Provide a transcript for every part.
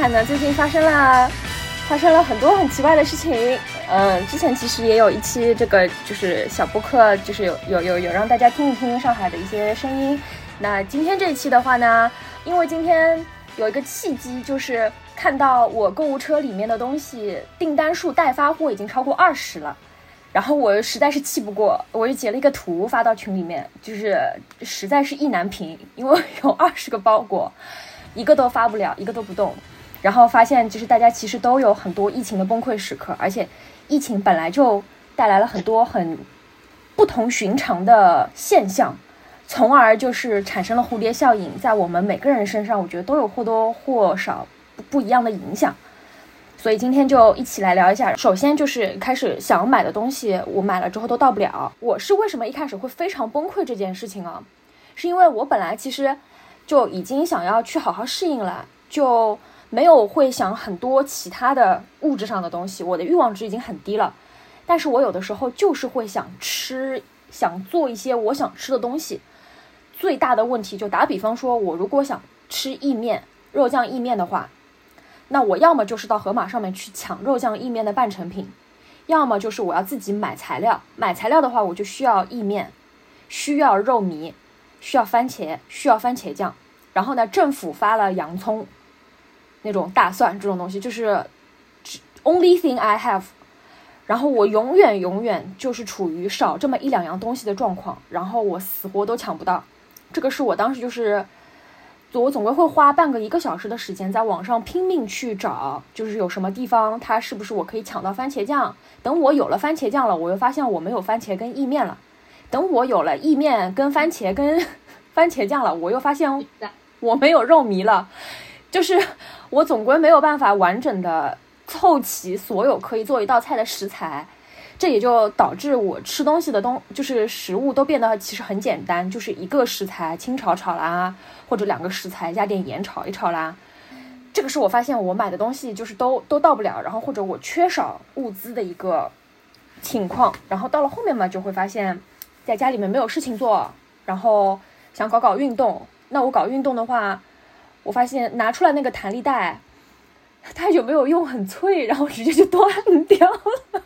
海。呢，最近发生了发生了很多很奇怪的事情。嗯，之前其实也有一期这个就是小播客，就是有有有有让大家听一听上海的一些声音。那今天这一期的话呢，因为今天有一个契机，就是看到我购物车里面的东西订单数待发货已经超过二十了。然后我实在是气不过，我就截了一个图发到群里面，就是实在是意难平，因为有二十个包裹，一个都发不了，一个都不动。然后发现就是大家其实都有很多疫情的崩溃时刻，而且疫情本来就带来了很多很不同寻常的现象，从而就是产生了蝴蝶效应，在我们每个人身上，我觉得都有或多或少不不一样的影响。所以今天就一起来聊一下。首先就是开始想买的东西，我买了之后都到不了。我是为什么一开始会非常崩溃这件事情啊？是因为我本来其实就已经想要去好好适应了，就没有会想很多其他的物质上的东西。我的欲望值已经很低了，但是我有的时候就是会想吃，想做一些我想吃的东西。最大的问题就打比方说，我如果想吃意面、肉酱意面的话，那我要么就是到盒马上面去抢肉酱意面的半成品，要么就是我要自己买材料。买材料的话，我就需要意面，需要肉糜，需要番茄，需要番茄酱。然后呢，政府发了洋葱，那种大蒜这种东西，就是 only thing I have。然后我永远永远就是处于少这么一两样东西的状况，然后我死活都抢不到。这个是我当时就是。我总归会花半个一个小时的时间在网上拼命去找，就是有什么地方它是不是我可以抢到番茄酱。等我有了番茄酱了，我又发现我没有番茄跟意面了。等我有了意面跟番茄跟 番茄酱了，我又发现我没有肉糜了。就是我总归没有办法完整的凑齐所有可以做一道菜的食材。这也就导致我吃东西的东就是食物都变得其实很简单，就是一个食材清炒炒啦，或者两个食材加点盐炒一炒啦。这个是我发现我买的东西就是都都到不了，然后或者我缺少物资的一个情况。然后到了后面嘛，就会发现在家里面没有事情做，然后想搞搞运动。那我搞运动的话，我发现拿出来那个弹力带，它有没有用，很脆，然后直接就断掉了。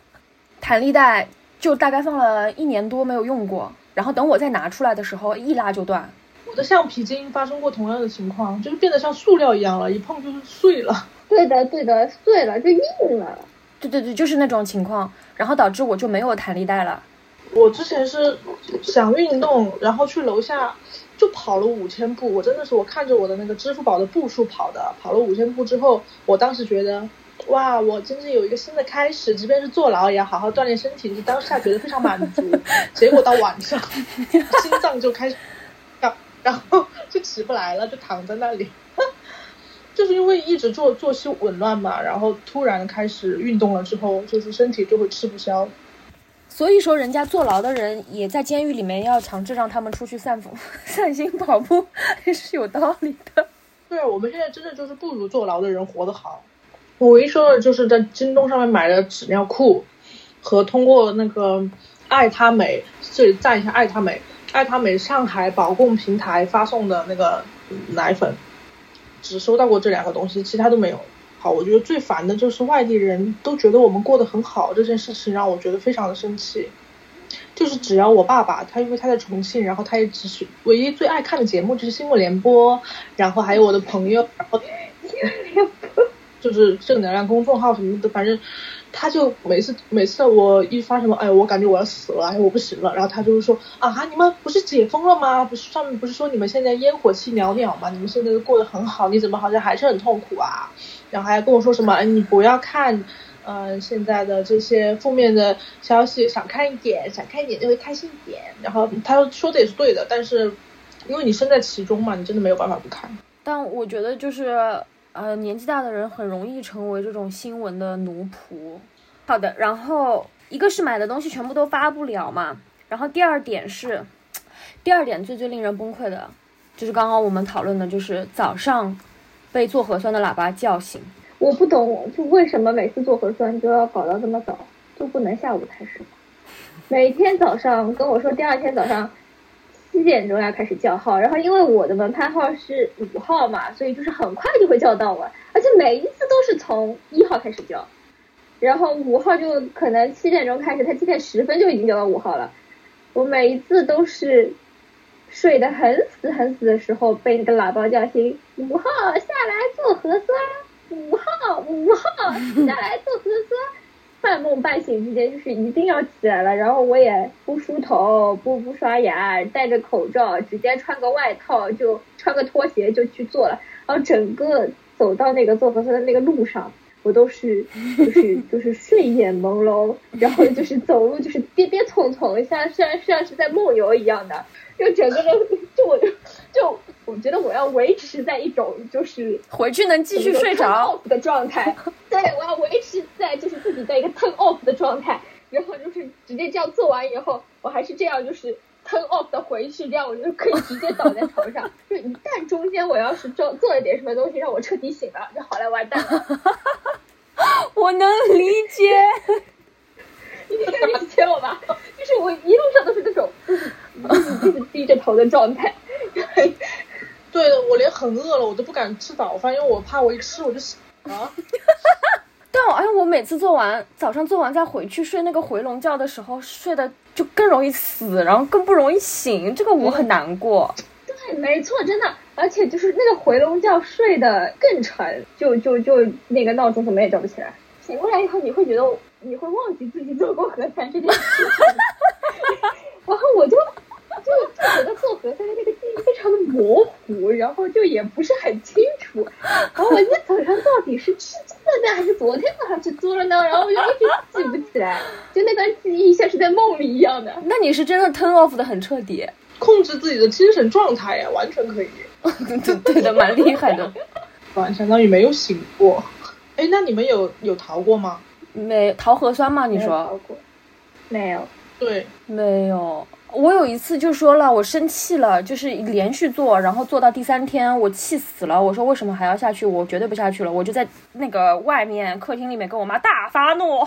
弹力带就大概放了一年多没有用过，然后等我再拿出来的时候一拉就断。我的橡皮筋发生过同样的情况，就是变得像塑料一样了，一碰就是碎了。对的对的，碎了就硬了。对对对，就是那种情况，然后导致我就没有弹力带了。我之前是想运动，然后去楼下就跑了五千步，我真的是我看着我的那个支付宝的步数跑的，跑了五千步之后，我当时觉得。哇，我真是有一个新的开始，即便是坐牢也要好好锻炼身体，就当下觉得非常满足。结果到晚上，心脏就开始跳，然后就起不来了，就躺在那里。就是因为一直作作息紊乱嘛，然后突然开始运动了之后，就是身体就会吃不消。所以说，人家坐牢的人也在监狱里面要强制让他们出去散步、散心、跑步，也是有道理的。对啊，我们现在真的就是不如坐牢的人活得好。我一说的就是在京东上面买的纸尿裤，和通过那个爱他美这里赞一下爱他美，爱他美上海保供平台发送的那个奶粉，只收到过这两个东西，其他都没有。我觉得最烦的就是外地人都觉得我们过得很好这件事情，让我觉得非常的生气。就是只要我爸爸，他因为他在重庆，然后他也只是唯一最爱看的节目就是新闻联播，然后还有我的朋友，就是正能量公众号什么的，反正他就每次每次我一发什么，哎，我感觉我要死了，哎，我不行了，然后他就会说啊，你们不是解封了吗？不是上面不是说你们现在烟火气袅袅吗？你们现在都过得很好，你怎么好像还是很痛苦啊？然后还跟我说什么，你不要看。呃，现在的这些负面的消息，少看一点，少看一点就会开心一点。然后他说的也是对的，但是因为你身在其中嘛，你真的没有办法不看。但我觉得就是呃，年纪大的人很容易成为这种新闻的奴仆。好的，然后一个是买的东西全部都发不了嘛，然后第二点是，第二点最最令人崩溃的，就是刚刚我们讨论的，就是早上被做核酸的喇叭叫醒。我不懂，就为什么每次做核酸都要搞到这么早，就不能下午开始吗？每天早上跟我说第二天早上七点钟要开始叫号，然后因为我的门牌号是五号嘛，所以就是很快就会叫到我，而且每一次都是从一号开始叫，然后五号就可能七点钟开始，他七点十分就已经叫到五号了，我每一次都是睡得很死很死的时候被那个喇叭叫醒，五号下来做核酸。五号，五号下来做核酸，半梦半醒之间就是一定要起来了，然后我也不梳头，不不刷牙，戴着口罩，直接穿个外套就穿个拖鞋就去做了，然后整个走到那个做核酸的那个路上，我都是就是就是睡眼朦胧，然后就是走路就是跌跌冲冲，像像像是在梦游一样的，就整个人就我就。我觉得我要维持在一种就是回去能继续睡着的状态，对我要维持在就是自己在一个 turn off 的状态，然后就是直接这样做完以后，我还是这样就是 turn off 的回去，这样我就可以直接倒在床上。就一旦中间我要是做做了点什么东西让我彻底醒了，就好了，完蛋了。我能理解，你可以理解我吧？就是我一路上都是那种就是一直低着头的状态。对的，我连很饿了我都不敢吃早饭，因为我怕我一吃我就醒了。但我哎，我每次做完早上做完再回去睡那个回笼觉的时候，睡的就更容易死，然后更不容易醒，这个我很难过。对，没错，真的，而且就是那个回笼觉睡得更沉，就就就那个闹钟怎么也叫不起来。醒过来以后，你会觉得你会忘记自己做过核酸这件事，然后我就。就就觉得做核酸的那个记忆非常的模糊，然后就也不是很清楚。然后我今天早上到底是吃鸡了呢，还是昨天晚上去做了呢？然后我就一直记不起来，就那段记忆像是在梦里一样的。那你是真的 turn off 的很彻底，控制自己的精神状态呀，完全可以。对对的，蛮厉害的。完相当于没有醒过。哎，那你们有有逃过吗？没逃核酸吗？你说？没有。对，没有。我有一次就说了，我生气了，就是连续做，然后做到第三天，我气死了。我说为什么还要下去？我绝对不下去了。我就在那个外面客厅里面跟我妈大发怒，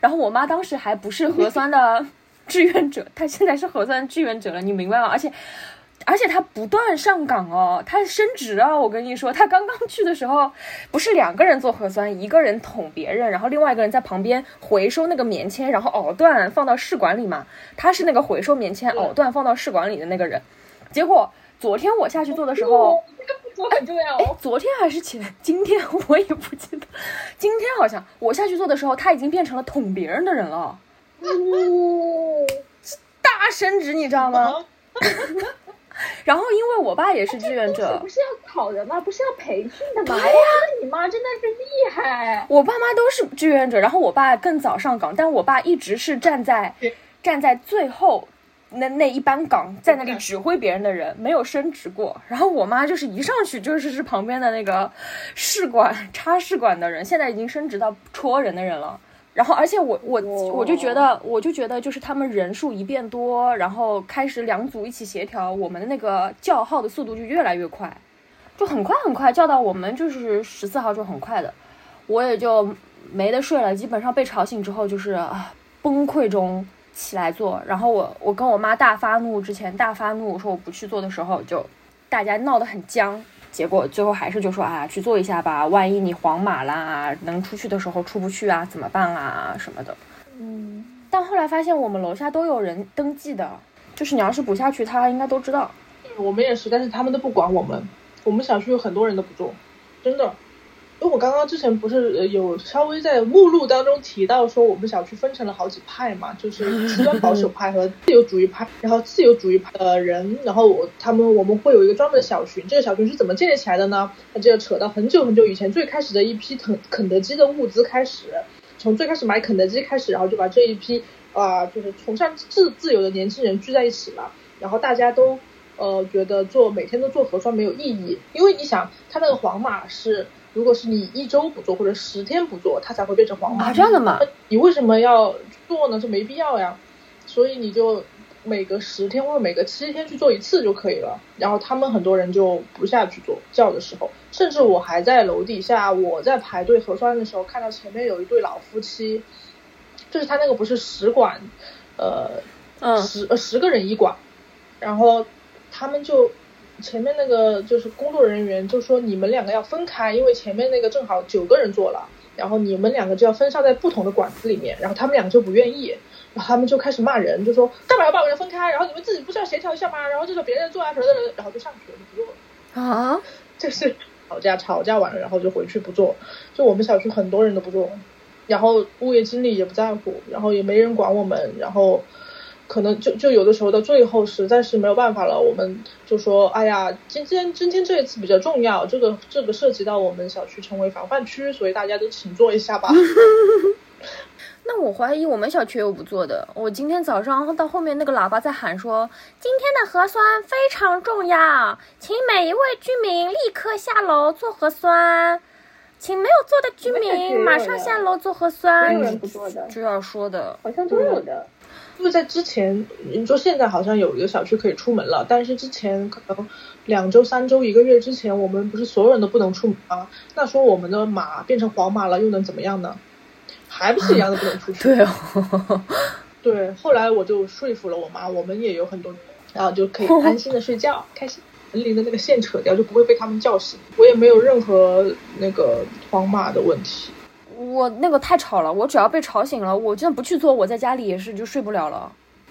然后我妈当时还不是核酸的志愿者，她现在是核酸志愿者了，你明白吗？而且。而且他不断上岗哦，他升职啊！我跟你说，他刚刚去的时候，不是两个人做核酸，一个人捅别人，然后另外一个人在旁边回收那个棉签，然后藕断放到试管里嘛。他是那个回收棉签藕断放到试管里的那个人。结果昨天我下去做的时候，这个步骤很重要。哎，昨天还是前今天我也不记得，今天好像我下去做的时候，他已经变成了捅别人的人了。哦，大升职，你知道吗？然后，因为我爸也是志愿者，不是要考的吗？不是要培训的吗？哎呀，你妈真的是厉害！我爸妈都是志愿者，然后我爸更早上岗，但我爸一直是站在站在最后那那一班岗，在那里指挥别人的人，没有升职过。然后我妈就是一上去就是是旁边的那个试管插试管的人，现在已经升职到戳人的人了。然后，而且我我我就觉得，我就觉得，就是他们人数一变多，然后开始两组一起协调，我们的那个叫号的速度就越来越快，就很快很快叫到我们就是十四号就很快的，我也就没得睡了，基本上被吵醒之后就是啊崩溃中起来做，然后我我跟我妈大发怒之前大发怒，我说我不去做的时候就大家闹得很僵，结果最后还是就说啊，去做一下吧，万一你黄码啦，能出去的时候出不去啊，怎么办啊什么的。嗯，但后来发现我们楼下都有人登记的，就是你要是不下去，他应该都知道。我们也是，但是他们都不管我们。我们小区有很多人都不做，真的。因为我刚刚之前不是有稍微在目录当中提到说，我们小区分成了好几派嘛，就是极端保守派和自由主义派。然后自由主义派的人，然后我他们我们会有一个专门的小群。这个小群是怎么建立起来的呢？那就要扯到很久很久以前，最开始的一批肯肯德基的物资开始，从最开始买肯德基开始，然后就把这一批啊、就是崇尚自自由的年轻人聚在一起了，然后大家都。呃，觉得做每天都做核酸没有意义，因为你想，他那个黄码是，如果是你一周不做或者十天不做，它才会变成黄码。啊，这样的吗？你为什么要做呢？这没必要呀。所以你就每隔十天或者每隔七天去做一次就可以了。然后他们很多人就不下去做，叫的时候，甚至我还在楼底下，我在排队核酸的时候，看到前面有一对老夫妻，就是他那个不是十管，呃，嗯十呃十个人一管，然后他们就前面那个就是工作人员就说你们两个要分开，因为前面那个正好九个人坐了，然后你们两个就要分散在不同的馆子里面，然后他们两个就不愿意，然后他们就开始骂人，就说干嘛要把我们分开？然后你们自己不是要协调一下吗？然后就说别人做啊什么的，然后就上去了，就不做了。啊，就是吵架，吵架完了，然后就回去不做。就我们小区很多人都不做，然后物业经理也不在乎，然后也没人管我们，然后可能就就有的时候到最后实在是没有办法了，我们就说，哎呀，今天今天这一次比较重要，这个这个涉及到我们小区成为防范区，所以大家都请坐一下吧。那我怀疑我们小区有不做的。我今天早上到后面那个喇叭在喊说，今天的核酸非常重要，请每一位居民立刻下楼做核酸，请没有做的居民马上下楼做核酸没有。人不做的，就要说的，好像都有的。因因为在之前，你说现在好像有一个小区可以出门了，但是之前可能两周、三周、一个月之前，我们不是所有人都不能出门吗？那说我们的马变成黄马了，又能怎么样呢？还不是一样的不能出去。对哦，对，后来我就说服了我妈，我们也有很多，然后就可以安心的睡觉，开心。门铃的那个线扯掉，就不会被他们叫醒。我也没有任何那个黄马的问题。我那个太吵了，我只要被吵醒了，我真的不去做，我在家里也是就睡不了了。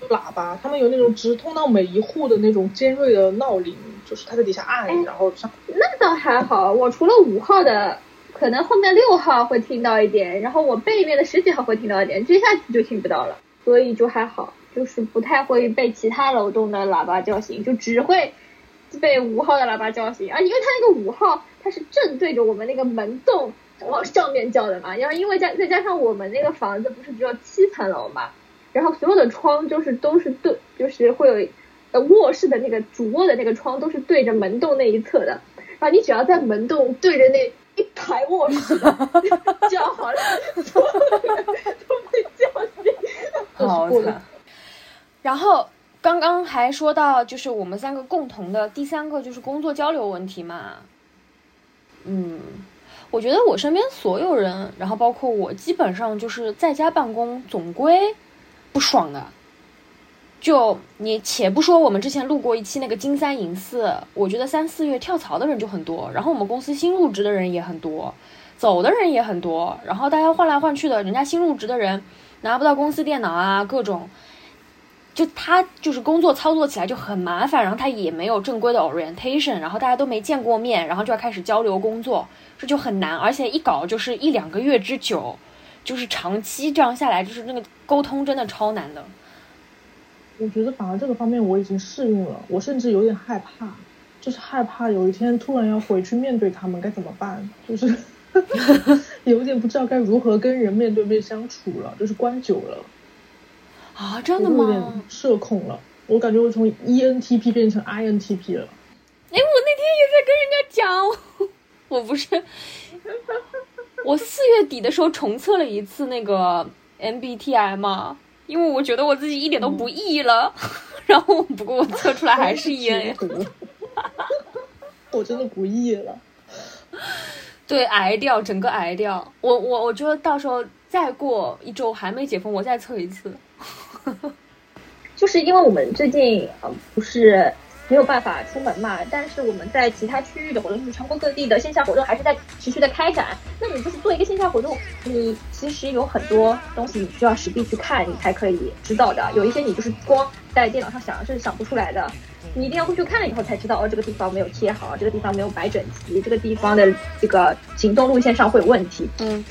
喇叭，他们有那种直通到每一户的那种尖锐的闹铃，就是他在底下按，然后上。那倒还好，我除了五号的，可能后面六号会听到一点，然后我背面的十几号会听到一点，接下去就听不到了，所以就还好，就是不太会被其他楼栋的喇叭叫醒，就只会被五号的喇叭叫醒啊，因为他那个五号它是正对着我们那个门洞往上面叫的嘛，然后因为加再加上我们那个房子不是只有七层楼嘛，然后所有的窗就是都是对，就是会有呃卧室的那个主卧的那个窗都是对着门洞那一侧的，然后你只要在门洞对着那一排卧室叫好了，所有人都被叫醒。好了惨。然后刚刚还说到，就是我们三个共同的第三个就是工作交流问题嘛。嗯，我觉得我身边所有人，然后包括我，基本上就是在家办公，总归不爽的。就你且不说我们之前录过一期那个金三银四，我觉得三四月跳槽的人就很多，然后我们公司新入职的人也很多，走的人也很多，然后大家换来换去的，人家新入职的人拿不到公司电脑啊，各种，就他就是工作操作起来就很麻烦，然后他也没有正规的 orientation，然后大家都没见过面，然后就要开始交流工作，这就很难，而且一搞就是一两个月之久，就是长期这样下来，就是那个沟通真的超难的。我觉得反而这个方面我已经适应了，我甚至有点害怕，就是害怕有一天突然要回去面对他们该怎么办，就是 有点不知道该如何跟人面对面相处了，就是关久了，啊，真我的吗？有点社恐了，我感觉我从 E ENTP 变成 INTP 了。哎，我那天也在跟人家讲，我不是，我四月底的时候重测了一次那个 MBTI 嘛，因为我觉得我自己一点都不 E 了，然后不过我测出来还是 E N，我真的不 E 了。对，癌掉，整个癌掉。我我我觉得到时候再过一周还没解封，我再测一次。就是因为我们最近呃不是没有办法出门嘛。但是我们在其他区域的活动，就是全国各地的线下活动还是在持续的开展。那你就是做一个线下活动，你其实有很多东西你需要实地去看，你才可以知道的。有一些你就是光在电脑上想是想不出来的。你一定要过去看了以后才知道，哦，这个地方没有贴好，这个地方没有摆整齐，这个地方的这个行动路线上会有问题。嗯，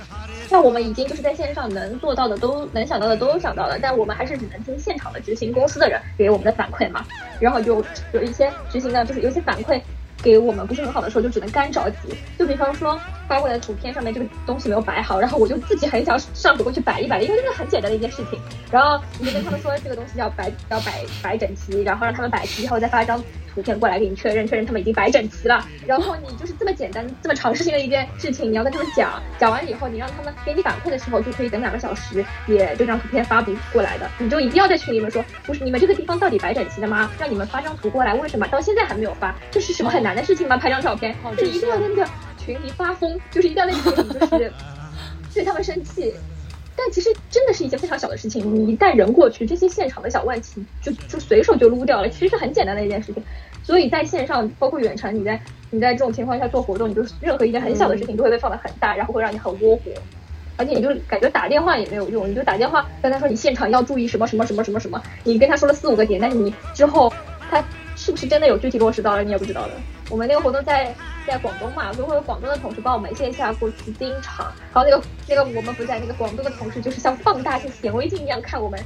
那我们已经就是在线上能做到的都能想到的都想到了，但我们还是只能听现场的执行公司的人给我们的反馈嘛。然后就有一些执行的，就是有些反馈给我们不是很好的时候，就只能干着急。就比方说发过来的图片上面这个东西没有摆好，然后我就自己很想上手过去摆一摆，因为这是很简单的一件事情。然后你就跟他们说这个东西要摆要摆摆整齐，然后让他们摆齐以后再发一张图片过来给你确认，确认他们已经摆整齐了。然后你就是这么简单这么长时性的一件事情，你要跟他们讲，讲完以后你让他们给你反馈的时候，就可以等两个小时，也这张图片发不过来的。你就一定要在群里面说，不是你们这个地方到底摆整齐了吗？让你们发张图过来，为什么到现在还没有发？这是什么很难的事情吗？拍张照片，就一定要在那个群里发疯，就是一定要在群里就是对他们生气。但其实真的是一件非常小的事情，你一旦人过去，这些现场的小问题就就随手就撸掉了，其实是很简单的一件事情。所以在线上，包括远程，你在你在这种情况下做活动，你就任何一件很小的事情都会被放得很大，然后会让你很窝火，而且你就感觉打电话也没有用，你就打电话跟他说你现场要注意什么什么什么什么什么，你跟他说了四五个点，但是你之后他是不是真的有具体落实到了，你也不知道的。我们那个活动在在广东嘛，就会有广东的同事帮我们线下过去盯场，然后那个那个我们不在，那个广东的同事就是像放大镜、显微镜一样看我们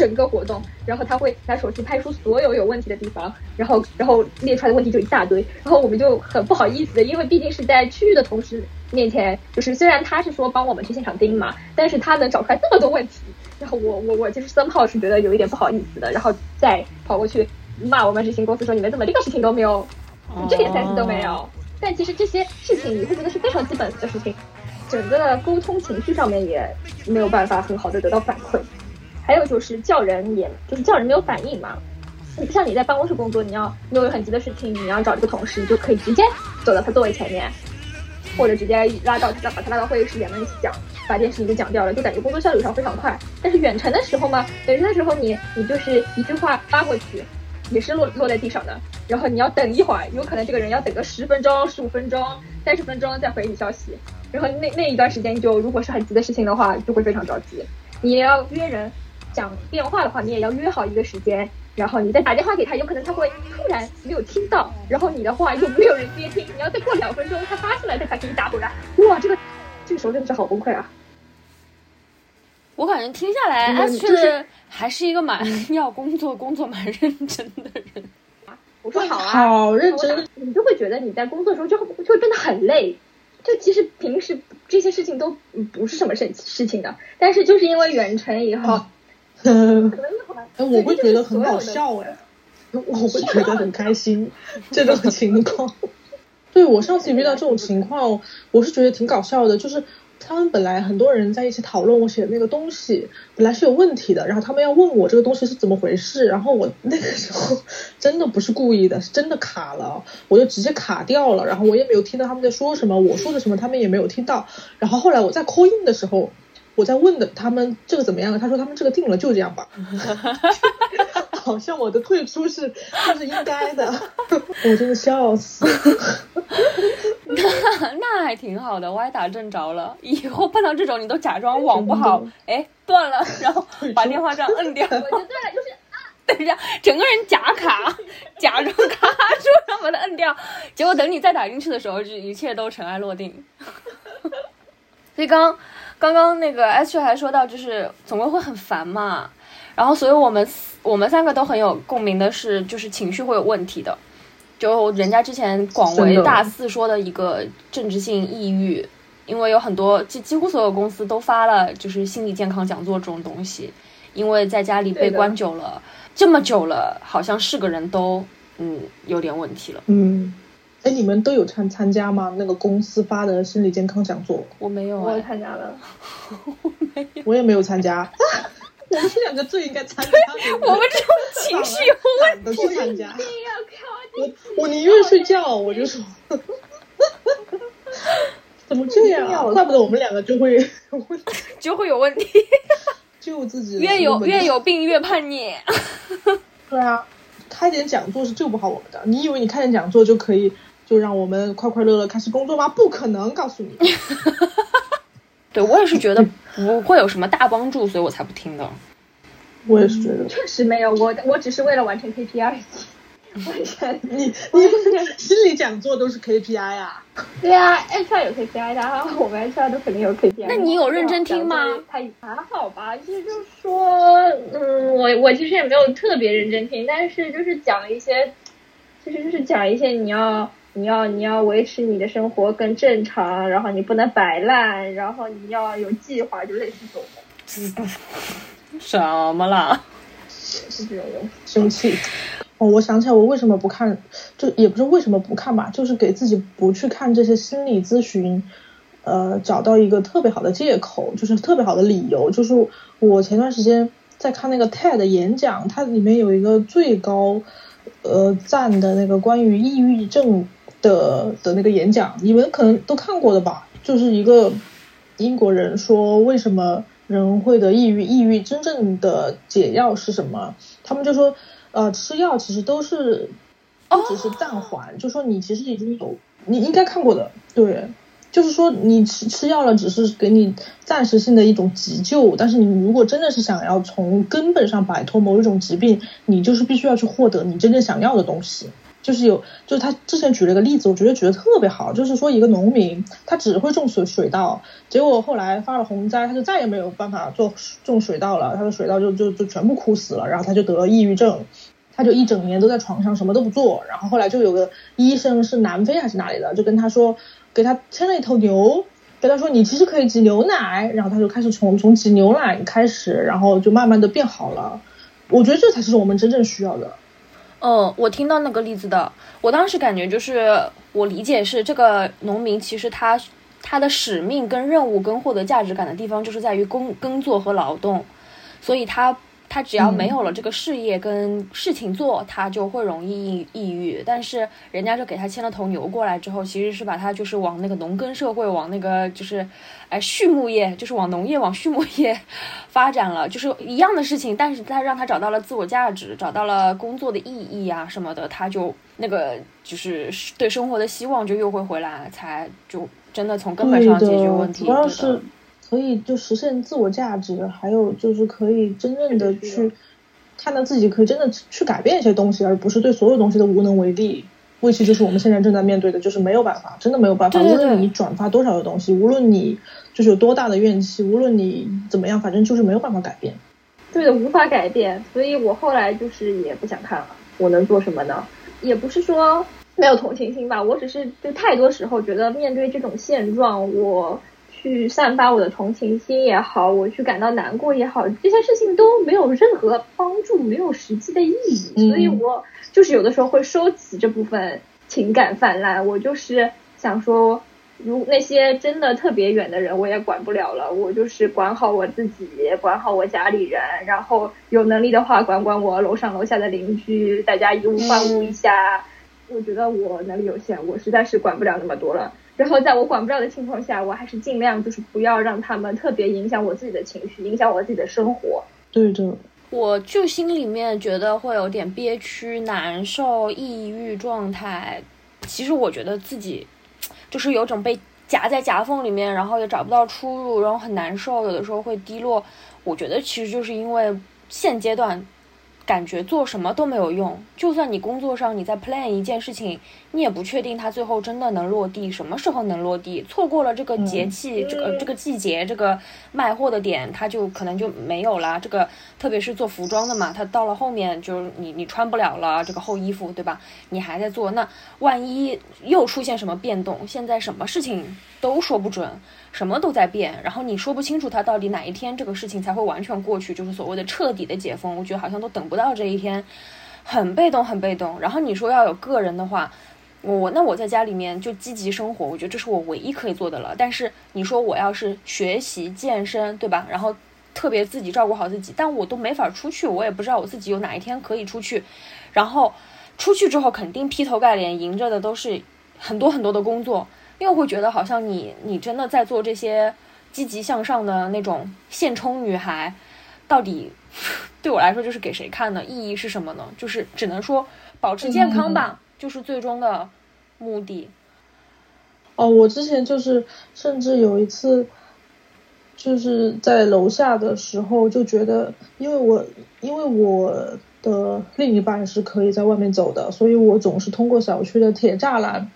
整个活动，然后他会拿手机拍出所有有问题的地方，然后然后列出来的问题就一大堆，然后我们就很不好意思的，因为毕竟是在区域的同事面前，就是虽然他是说帮我们去现场盯嘛，但是他能找出来这么多问题，然后我我我就是森炮是觉得有一点不好意思的，然后再跑过去骂我们执行公司说你们怎么这个事情都没有，你这点 sense 都没有。但其实这些事情你会觉得是非常基本的事情，整个的沟通情绪上面也没有办法很好的得到反馈。还有就是叫人也，就是叫人没有反应嘛。不像你在办公室工作，你要你有很急的事情，你要找这个同事，你就可以直接走到他座位前面，或者直接拉到他把他拉到会议室，里面一起讲，把这件事情就讲掉了，就感觉工作效率上非常快。但是远程的时候嘛，远程的时候你你就是一句话发过去，也是落落在地上的，然后你要等一会儿，有可能这个人要等个十分钟、十五分钟、三十分钟再回你消息，然后那那一段时间就如果是很急的事情的话，就会非常着急。你要约人讲电话的话，你也要约好一个时间，然后你再打电话给他，有可能他会突然没有听到，然后你的话又没有人接听，你要再过两分钟他发出来他才给你打回来，哇，这个这个时候真的是好崩溃啊！我感觉听下来嗯，S 确就是实还是一个蛮 要工作、工作蛮认真的人。我说好啊，好认真，你就会觉得你在工作的时候就会就会变得很累。就其实平时这些事情都不是什么事事情的，但是就是因为远程以后，嗯，可能那会我会觉得很好笑哎，我会觉得很开心这种 情况。对我上次遇到这种情况，我是觉得挺搞笑的，就是他们本来很多人在一起讨论我写的那个东西，本来是有问题的，然后他们要问我这个东西是怎么回事，然后我那个时候真的不是故意的，是真的卡了，我就直接卡掉了，然后我也没有听到他们在说什么，我说的什么他们也没有听到，然后后来我在 call in 的时候。我在问的他们这个怎么样？他说他们这个定了，就这样吧。好像我的退出是就是应该的，我真的笑死。那那还挺好的，歪打正着了。以后碰到这种，你都假装网不好，哎断了，然后把电话这样摁掉，我就对了，就是等一下整个人假卡，假装卡住，然后把它摁掉。结果等你再打进去的时候，就一切都尘埃落定。所以刚刚刚那个 H 还说到，就是总归会很烦嘛。然后，所以我们我们三个都很有共鸣的是，就是情绪会有问题的。就人家之前广为大肆说的一个政治性抑郁，因为有很多几几乎所有公司都发了就是心理健康讲座这种东西，因为在家里被关久了，这么久了，好像是个人都嗯有点问题了。嗯，哎，你们都有参参加吗？那个公司发的心理健康讲座，我没有我也，参加了，我没，我也没有参加。我们这两个最应该参加的，我们这种情绪有问懒得去参加。我我宁愿睡觉，我就说。怎么这样啊？怪不得我们两个就会 就会有问题，救自己。越有越有病越叛逆。对啊，开点讲座是救不好我们的。你以为你开点讲座就可以就让我们快快乐乐开始工作吗？不可能，告诉你。对我也是觉得不会有什么大帮助，所以我才不听的。我也是觉得，确实没有，我我只是为了完成 KPI 而已。完全，你你心理讲座都是 KPI 啊？对啊，HR 有 KPI 的，我们 HR 都肯定有 KPI。那你有认真听吗？还还好吧，其实就是说，嗯，我我其实也没有特别认真听，但是就是讲一些，其实就是讲一些你要你要你要维持你的生活更正常，然后你不能摆烂，然后你要有计划，就类似这种。什么啦？是这种人。生气。哦，我想起来，我为什么不看，就也不是为什么不看吧，就是给自己不去看这些心理咨询，呃，找到一个特别好的借口，就是特别好的理由。就是我前段时间在看那个 TED 演讲，它里面有一个最高呃赞的那个关于抑郁症的的那个演讲，你们可能都看过的吧？就是一个英国人说为什么人会得抑郁，抑郁真正的解药是什么？他们就说。呃，吃药其实都是，不只是暂缓，就说你其实已经有，你应该看过的，对，就是说你吃吃药了，只是给你暂时性的一种急救，但是你如果真的是想要从根本上摆脱某一种疾病，你就是必须要去获得你真正想要的东西。就是有，就是他之前举了一个例子，我觉得举得特别好，就是说一个农民，他只会种水水稻，结果后来发了洪灾，他就再也没有办法做种水稻了，他的水稻就就就全部枯死了，然后他就得了抑郁症。他就一整年都在床上什么都不做，然后后来就有个医生是南非还是哪里的，就跟他说，给他牵了一头牛，跟他说你其实可以挤牛奶，然后他就开始从从挤牛奶开始，然后就慢慢的变好了。我觉得这才是我们真正需要的。嗯，我听到那个例子的，我当时感觉就是我理解是这个农民其实他他的使命跟任务跟获得价值感的地方就是在于工耕作和劳动，所以他。他只要没有了这个事业跟事情做，他就会容易抑郁。但是人家就给他牵了头牛过来之后，其实是把他就是往那个农耕社会，往那个就是，哎，畜牧业，就是往农业、往畜牧业发展了，就是一样的事情。但是他让他找到了自我价值，找到了工作的意义啊什么的，他就那个就是对生活的希望就又会回来，才就真的从根本上解决问题。可以就实现自我价值，还有就是可以真正的去看到自己可以真的去改变一些东西，而不是对所有东西都无能为力。为其就是我们现在正在面对的，就是没有办法，真的没有办法。无论你转发多少的东西，无论你就是有多大的怨气，无论你怎么样，反正就是没有办法改变。对的，无法改变。所以我后来就是也不想看了。我能做什么呢？也不是说没有同情心吧，我只是就太多时候觉得面对这种现状，我。去散发我的同情心也好，我去感到难过也好，这些事情都没有任何帮助，没有实际的意义。所以我就是有的时候会收起这部分情感泛滥。我就是想说，如那些真的特别远的人，我也管不了了。我就是管好我自己，管好我家里人，然后有能力的话，管管我楼上楼下的邻居，大家以物换物一下。我觉得我能力有限，我实在是管不了那么多了。然后在我管不着的情况下，我还是尽量就是不要让他们特别影响我自己的情绪，影响我自己的生活。对的，我就心里面觉得会有点憋屈、难受、抑郁状态。其实我觉得自己就是有种被夹在夹缝里面，然后也找不到出路，然后很难受，有的时候会低落。我觉得其实就是因为现阶段。感觉做什么都没有用，就算你工作上你在 plan 一件事情，你也不确定它最后真的能落地，什么时候能落地？错过了这个节气，这个这个季节，这个卖货的点，它就可能就没有了。这个特别是做服装的嘛，它到了后面就是你你穿不了了，这个厚衣服对吧？你还在做，那万一又出现什么变动？现在什么事情都说不准。什么都在变，然后你说不清楚它到底哪一天这个事情才会完全过去，就是所谓的彻底的解封。我觉得好像都等不到这一天，很被动，很被动。然后你说要有个人的话，我那我在家里面就积极生活，我觉得这是我唯一可以做的了。但是你说我要是学习健身，对吧？然后特别自己照顾好自己，但我都没法出去，我也不知道我自己有哪一天可以出去。然后出去之后，肯定劈头盖脸迎着的都是很多很多的工作。又会觉得好像你你真的在做这些积极向上的那种现充女孩，到底 对我来说就是给谁看呢？意义是什么呢？就是只能说保持健康吧，就是最终的目的。哦，我之前就是甚至有一次，就是在楼下的时候就觉得，因为我因为我的另一半是可以在外面走的，所以我总是通过小区的铁栅栏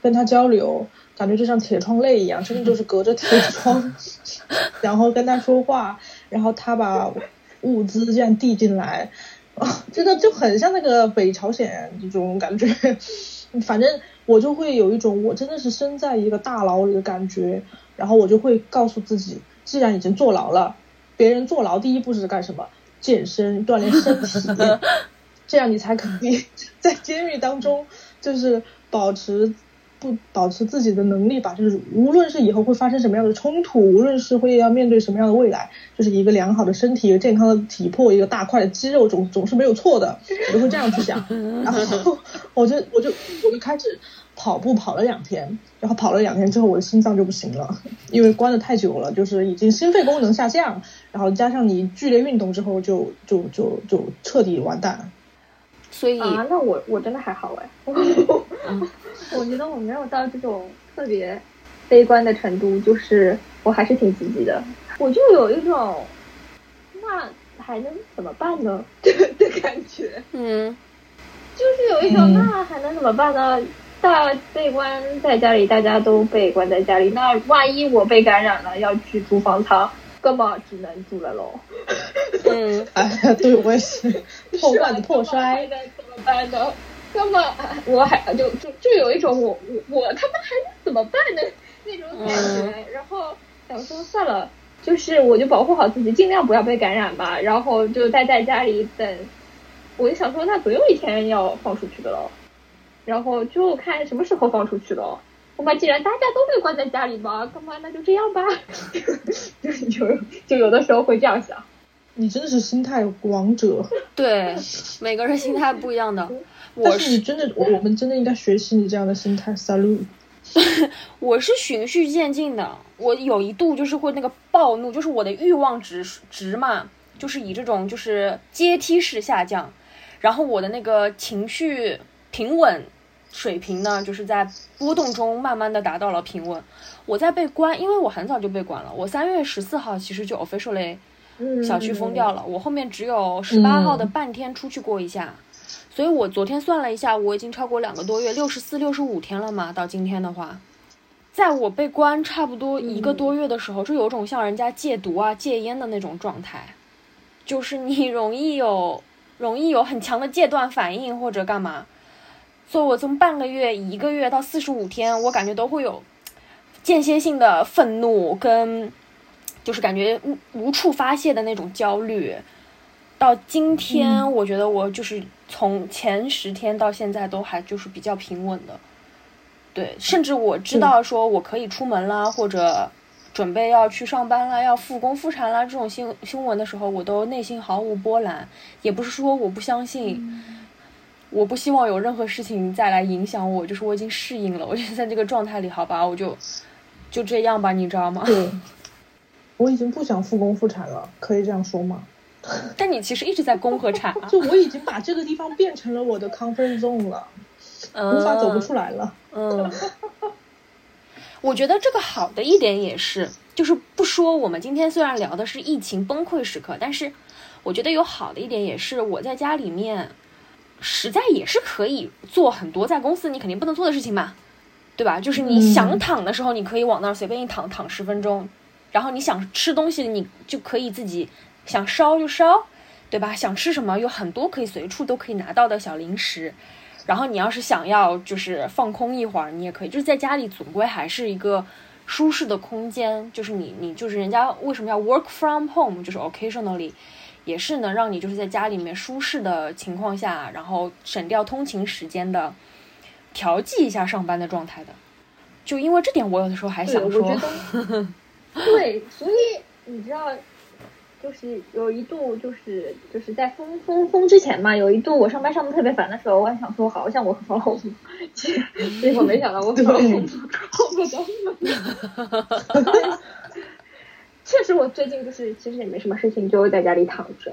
跟他交流，感觉就像铁窗泪一样，真的就是隔着铁窗，然后跟他说话，然后他把物资这样递进来，啊，真的就很像那个北朝鲜这种感觉，反正我就会有一种我真的是身在一个大牢里的感觉，然后我就会告诉自己，既然已经坐牢了，别人坐牢第一步是干什么？健身锻炼身体，这样你才可以在监狱当中就是保持不保持自己的能力吧，就是无论是以后会发生什么样的冲突，无论是会要面对什么样的未来，就是一个良好的身体、一个健康的体魄、一个大块的肌肉总总是没有错的，我就会这样去想，然后我就我就我就开始跑步跑了两天，然后跑了两天之后，我的心脏就不行了，因为关的太久了，就是已经心肺功能下降，然后加上你剧烈运动之后就，就就就彻底完蛋。所以，啊，那我我真的还好哎，我觉得我没有到这种特别悲观的程度，就是我还是挺积极的，我就有一种那还能怎么办呢的 的感觉，嗯，就是有一种嗯那还能怎么办呢？大被关在家里，大家都被关在家里，那万一我被感染了，要去住方舱，根本只能住了喽。嗯，哎呀，对我也是破罐子破摔。怎么办呢？根本我还就就就有一种我我我他妈还能怎么办呢那种感觉，然后想说算了，就是我就保护好自己，尽量不要被感染吧，然后就待在家里等。我就想说，那总有一天要放出去的喽，然后就看什么时候放出去喽。我妈，既然大家都被关在家里嘛，干嘛那就这样吧，就 就就有的时候会这样想。你真的是心态王者，对，每个人心态不一样的。我但是你真的，我我们真的应该学习你这样的心态，salute。我是循序渐进的，我有一度就是会那个暴怒，就是我的欲望值值嘛，就是以这种就是阶梯式下降，然后我的那个情绪平稳水平呢，就是在波动中慢慢的达到了平稳。我在被关，因为我很早就被关了，我三月十四号其实就 officially 嗯小区封掉了，我后面只有十八号的半天出去过一下，所以我昨天算了一下，我已经超过两个多月，六十四、六十五天了嘛，到今天的话。在我被关差不多一个多月的时候，就有种像人家戒毒啊、戒烟的那种状态，就是你容易有 容易有很强的戒断反应或者干嘛。所以我从半个月、一个月到四十五天，我感觉都会有间歇性的愤怒跟，就是感觉无无处发泄的那种焦虑。到今天，我觉得我就是从前十天到现在都还就是比较平稳的。对，甚至我知道说我可以出门啦，或者准备要去上班啦，要复工复产啦这种新新闻的时候，我都内心毫无波澜。也不是说我不相信，我不希望有任何事情再来影响我，就是我已经适应了，我就在这个状态里，好吧，我就就这样吧，你知道吗？对，我已经不想复工复产了，可以这样说吗？但你其实一直在攻和产啊，就我已经把这个地方变成了我的 comfort zone 了，无法走不出来了。嗯，我觉得这个好的一点也是，就是不说我们今天虽然聊的是疫情崩溃时刻，但是我觉得有好的一点也是我在家里面，实在也是可以做很多在公司你肯定不能做的事情嘛，对吧？就是你想躺的时候，你可以往那儿随便一躺，躺十分钟，然后你想吃东西，你就可以自己想烧就烧，对吧？想吃什么有很多可以随处都可以拿到的小零食。然后你要是想要就是放空一会儿，你也可以，就是在家里总归还是一个舒适的空间。就是你你就是人家为什么要 work from home，就是 occasionally，也是能让你就是在家里面舒适的情况下，然后省掉通勤时间的，调剂一下上班的状态的。就因为这点，我有的时候还，想说，对，所以你知道，就是有一度就是就是在封封封之前嘛，有一度我上班上的特别烦的时候，我还想说，好像我防后结结果没想到我防后后不到那么确实我最近就是其实也没什么事情，就在家里躺着，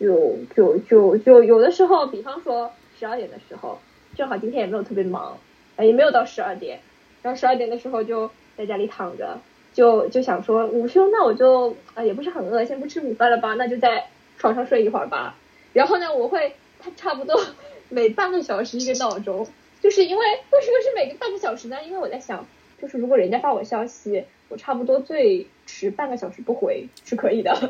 就就就就有的时候，比方说十二点的时候，正好今天也没有特别忙，呃也没有到十二点，然后十二点的时候就在家里躺着，就就想说午休，那我就啊、也不是很饿，先不吃午饭了吧，那就在床上睡一会儿吧。然后呢，我会它差不多每半个小时一个闹钟，就是因为为什么是每个半个小时呢？因为我在想，就是如果人家发我消息，我差不多最迟半个小时不回是可以的。好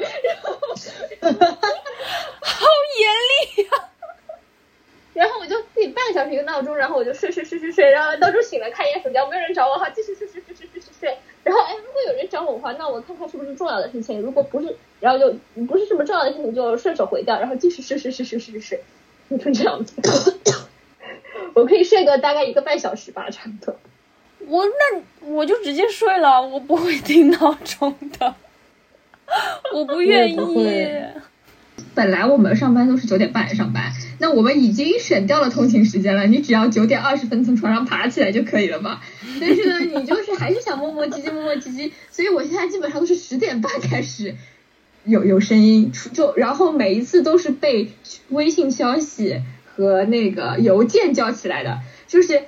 严厉呀、然后我就自己半个小时一个闹钟，然后我就睡睡睡睡睡，然后闹钟醒了看一眼手机，没有人找我，好继续睡睡睡睡睡睡睡。然后哎，如果有人找我的话，那我看看是不是重要的事情，如果不是，然后就不是什么重要的事情，就顺手回掉，然后继续睡睡睡睡睡睡睡，就这样子。我可以睡个大概一个半小时吧，差不多。我那我就直接睡了，我不会定闹钟的，我不愿意会。本来我们上班都是九点半上班，那我们已经省掉了通勤时间了，你只要九点二十分从床上爬起来就可以了嘛。但是呢，你就是还是想磨磨唧唧磨磨唧唧，所以我现在基本上都是十点半开始有有声音出，就然后每一次都是被微信消息和那个邮件叫起来的，就是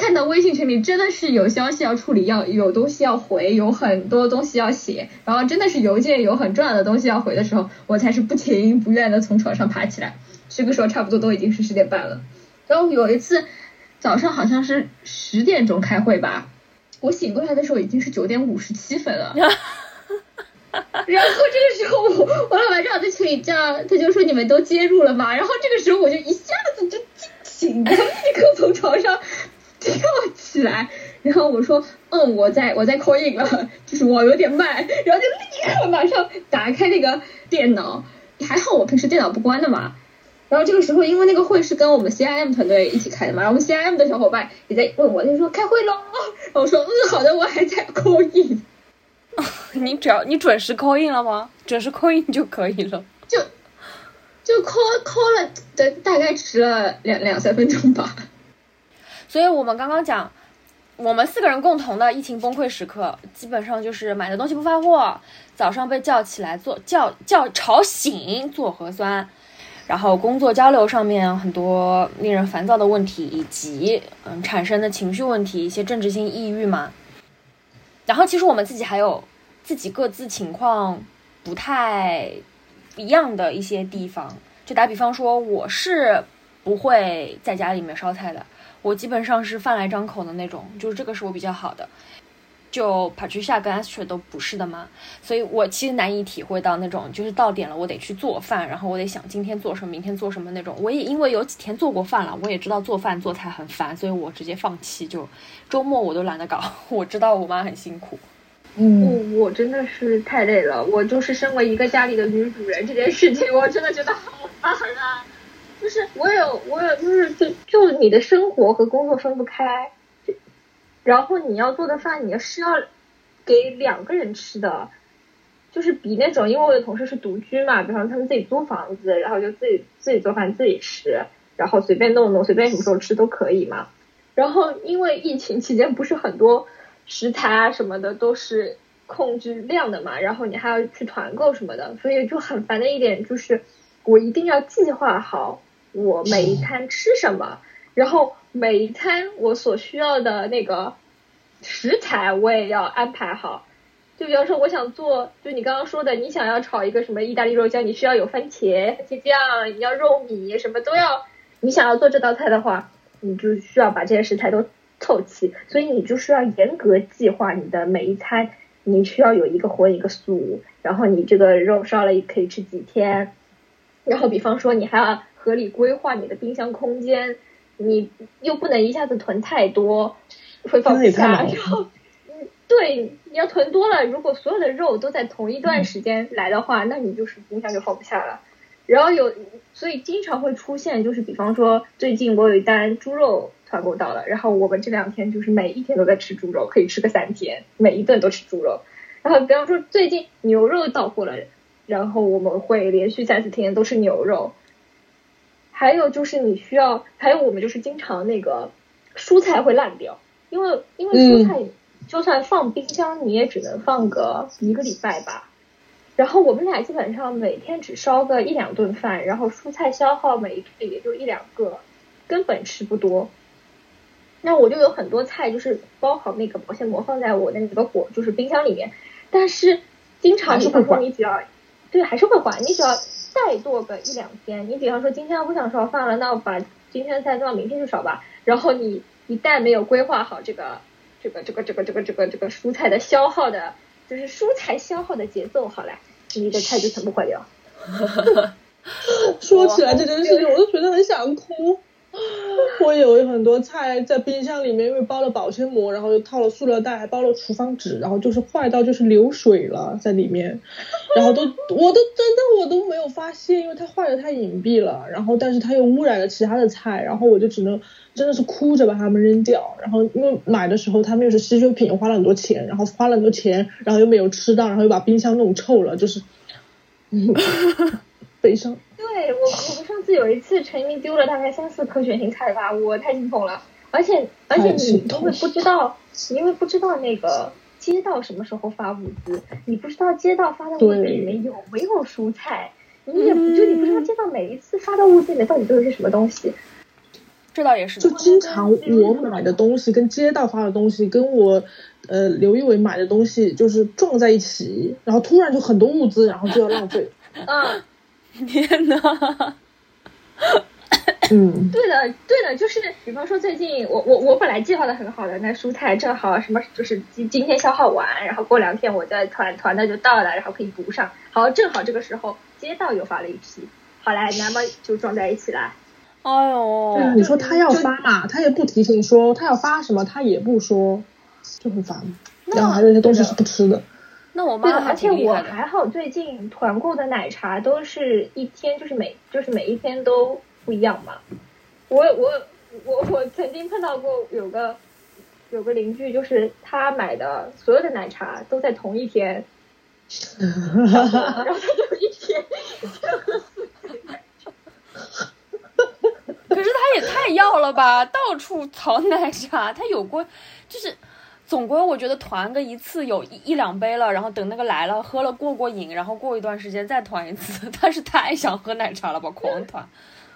看到微信群里真的是有消息要处理，要有东西要回，有很多东西要写，然后真的是邮件有很重要的东西要回的时候，我才是不情不愿的从床上爬起来。这个时候差不多都已经是十点半了。然后有一次早上好像是十点钟开会吧，我醒过来的时候已经是九点五十七分了。然后这个时候我我老板正好在群里叫，他就说你们都接入了吗？然后这个时候我就一下子就惊醒，然后立刻从床上跳 起来，然后我说嗯我在我在 call in 了，就是我有点慢，然后就立刻马上打开那个电脑，还好我平时电脑不关的嘛。然后这个时候，因为那个会是跟我们 CIM 团队一起开的嘛，然后我们 CIM 的小伙伴也在问我，他就说开会喽，然后我说嗯好的，我还在 call in。你只要你准时扣印了吗？准时扣印就可以了。就就 call call 了大大概迟了两两三分钟吧。所以我们刚刚讲，我们四个人共同的疫情崩溃时刻，基本上就是买的东西不发货，早上被叫起来做叫叫吵醒做核酸，然后工作交流上面很多令人烦躁的问题，以及嗯产生的情绪问题，一些政治性抑郁嘛。然后其实我们自己还有自己各自情况不太一样的一些地方，就打比方说，我是不会在家里面烧菜的。我基本上是饭来张口的那种，就是这个是我比较好的。就 Patricia 跟 Astrid 都不是的嘛，所以我其实难以体会到那种就是到点了我得去做饭，然后我得想今天做什么，明天做什么那种。我也因为有几天做过饭了，我也知道做饭做菜很烦，所以我直接放弃，就周末我都懒得搞。我知道我妈很辛苦，嗯，我我真的是太累了，我就是身为一个家里的女主人这件事情，我真的觉得好烦啊！就是我有我有就是就就你的生活和工作分不开，然后你要做的饭你是要给两个人吃的，就是比那种因为我的同事是独居嘛，比方他们自己租房子，然后就自己自己做饭自己吃，然后随便弄弄，随便什么时候吃都可以嘛。然后因为疫情期间不是很多食材啊什么的都是控制量的嘛，然后你还要去团购什么的，所以就很烦的一点就是我一定要计划好我每一餐吃什么，然后每一餐我所需要的那个食材我也要安排好。就比方说，我想做，就你刚刚说的，你想要炒一个什么意大利肉酱，你需要有番茄、番茄酱，你要肉米，什么都要。你想要做这道菜的话，你就需要把这些食材都凑齐，所以你就需要严格计划你的每一餐。你需要有一个荤一个素，然后你这个肉烧了可以吃几天，然后比方说你还要合理规划你的冰箱空间，你又不能一下子囤太多，会放不下。然后，嗯，对，你要囤多了，如果所有的肉都在同一段时间来的话，那你就是冰箱就放不下了。然后有，所以经常会出现，就是比方说最近我有一单猪肉团购到了，然后我们这两天就是每一天都在吃猪肉，可以吃个三天，每一顿都吃猪肉。然后比方说最近牛肉到货了，然后我们会连续三四天都吃牛肉。还有就是你需要，还有我们就是经常那个蔬菜会烂掉，因为因为蔬菜就算放冰箱，你也只能放个一个礼拜吧。然后我们俩基本上每天只烧个一两顿饭，然后蔬菜消耗每一顿也就一两个，根本吃不多。那我就有很多菜，就是包好那个保鲜膜放在我的那个果，就是冰箱里面。但是经常比方说还是会管你只要，对，还是会管，你只要再剁个一两天。你比方说今天不想烧饭了，那我把今天的菜放到明天去烧吧。然后你一旦没有规划好这个这个这个这个这个这个这个蔬菜的消耗的，就是蔬菜消耗的节奏好了，你的菜就全部坏掉。说起来这件事情，我都觉得很想哭。我有很多菜在冰箱里面，因为包了保鲜膜，然后又套了塑料袋，还包了厨房纸，然后就是坏到就是流水了在里面，然后都我都真的我都没有发现，因为它坏的太隐蔽了，然后但是它又污染了其他的菜，然后我就只能真的是哭着把它们扔掉，然后因为买的时候他们又是稀缺品，花了很多钱，然后花了很多钱，然后又没有吃到，然后又把冰箱弄臭了，就是，嗯，悲伤。对我，我们上次有一次陈明丢了大概三四颗卷心菜吧，我太心痛了。而且而且太你因心痛为不知道，你因为不知道那个街道什么时候发物资，你不知道街道发的物资里面有没有蔬菜，你也不就你不知道街道每一次发的物资里面到底都有些什么东西。这倒也是。就经常我买的东西跟街道发的东西跟我呃刘一伟买的东西就是撞在一起，然后突然就很多物资，然后就要浪费。嗯，天呐，嗯，对的，对的，就是比方说最近我我我本来计划的很好的，那蔬菜正好什么就是今今天消耗完，然后过两天我的团团的就到了，然后可以补上。好，正好这个时候街道又发了一批，好来，那么就撞在一起了。哎呦，你说他要发嘛，他也不提醒说他要发什么，他也不说，就很烦。然后还有一些东西是不吃的，那我妈还而且我。还好，最近团购的奶茶都是一天就是每就是每一天都不一样嘛。我我我我曾经碰到过有个有个邻居，就是他买的所有的奶茶都在同一天，然后他就一天一天喝四杯奶茶。可是他也太要了吧，到处淘奶茶，他有过，就是总归我觉得团个一次有一一两杯了，然后等那个来了喝了过过瘾，然后过一段时间再团一次。他是太想喝奶茶了吧，狂团。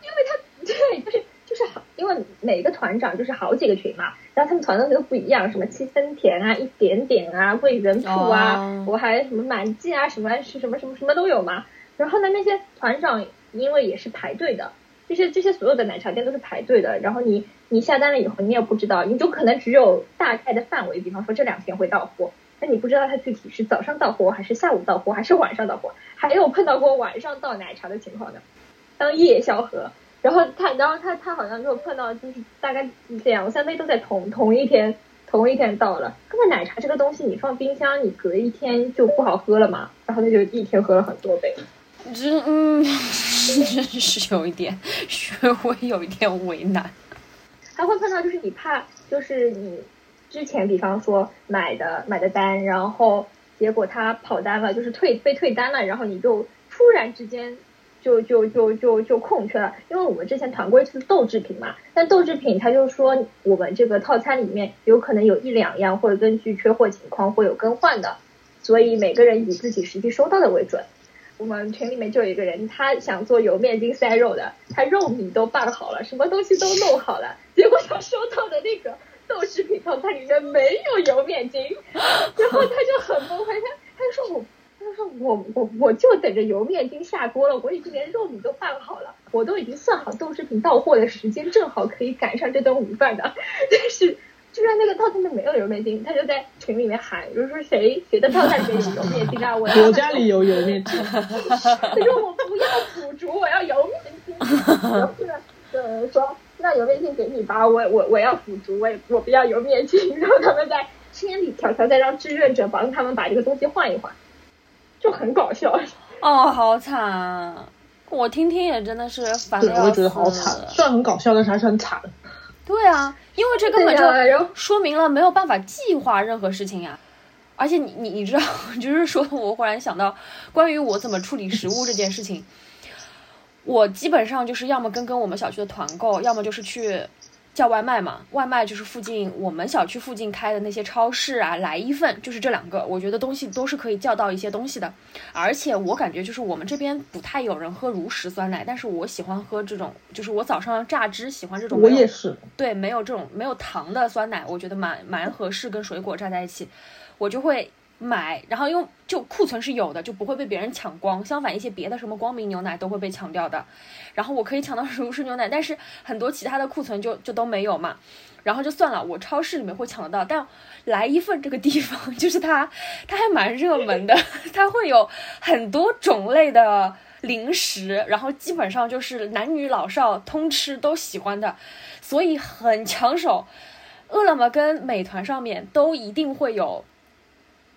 因为他对，就是就是好，因为每个团长就是好几个群嘛，然后他们团的都不一样，什么七分甜啊、一点点啊、桂圆铺啊，哦我还什么满记啊、什么是什么什么什么都有嘛。然后呢，那些团长因为也是排队的，这些这些所有的奶茶店都是排队的，然后你你下单了以后，你也不知道，你就可能只有大概的范围，比方说这两天会到货。那你不知道它具体是早上到货，还是下午到货，还是晚上到货？还有碰到过晚上到奶茶的情况呢，当夜宵喝。然后他，然后他他好像就碰到就是大概两三杯都在同同一天同一天到了。根本奶茶这个东西，你放冰箱，你隔一天就不好喝了嘛。然后他就一天喝了很多杯。这嗯，真 是有一点稍微有一点为难。还会碰到就是你怕就是你之前比方说买的买的单，然后结果他跑单了，就是退被退单了，然后你就突然之间就就就就就空缺了，因为我们之前团过一次豆制品嘛，但豆制品他就说我们这个套餐里面有可能有一两样会根据缺货情况会有更换的，所以每个人以自己实际收到的为准。我们群里面就有一个人，他想做油面筋塞肉的，他肉米都拌好了，什么东西都弄好了，结果他收到的那个豆制品套餐里面没有油面筋，然后他就很崩溃，他他就说我。他就说我我我就等着油面筋下锅了，我已经连肉米都拌好了，我都已经算好豆制品到货的时间，正好可以赶上这顿午饭的。但是居然那个套餐里没有油面筋，他就在群里面喊，就是说谁谁的套餐里面有油面筋啊？我要 我家里有油面筋，他说我不要腐竹，我要油面筋。然后呢，呃，说那油面筋给你吧，我我我要腐竹，我也我不要油面筋。然后他们在千里迢迢再让志愿者帮他们把这个东西换一换，就很搞笑。哦，好惨啊！我听听也真的是烦对的，要我也觉得好死惨，虽然很搞笑，但是还是很惨。对啊，因为这根本就说明了没有办法计划任何事情呀。而且你你你知道，就是说我忽然想到，关于我怎么处理食物这件事情，我基本上就是要么跟跟我们小区的团购，要么就是去叫外卖嘛，外卖就是附近我们小区附近开的那些超市啊，来一份就是这两个，我觉得东西都是可以叫到一些东西的。而且我感觉就是我们这边不太有人喝如实酸奶，但是我喜欢喝这种，就是我早上榨汁喜欢这种。我也是。对，没有这种没有糖的酸奶，我觉得蛮蛮合适，跟水果榨在一起，我就会。买，然后用就库存是有的，就不会被别人抢光。相反，一些别的什么光明牛奶都会被抢掉的。然后我可以抢到 如实牛奶，但是很多其他的库存就就都没有嘛。然后就算了，我超市里面会抢得到。但来一份这个地方，就是它，它还蛮热门的，它会有很多种类的零食，然后基本上就是男女老少通吃都喜欢的，所以很抢手。饿了么跟美团上面都一定会有。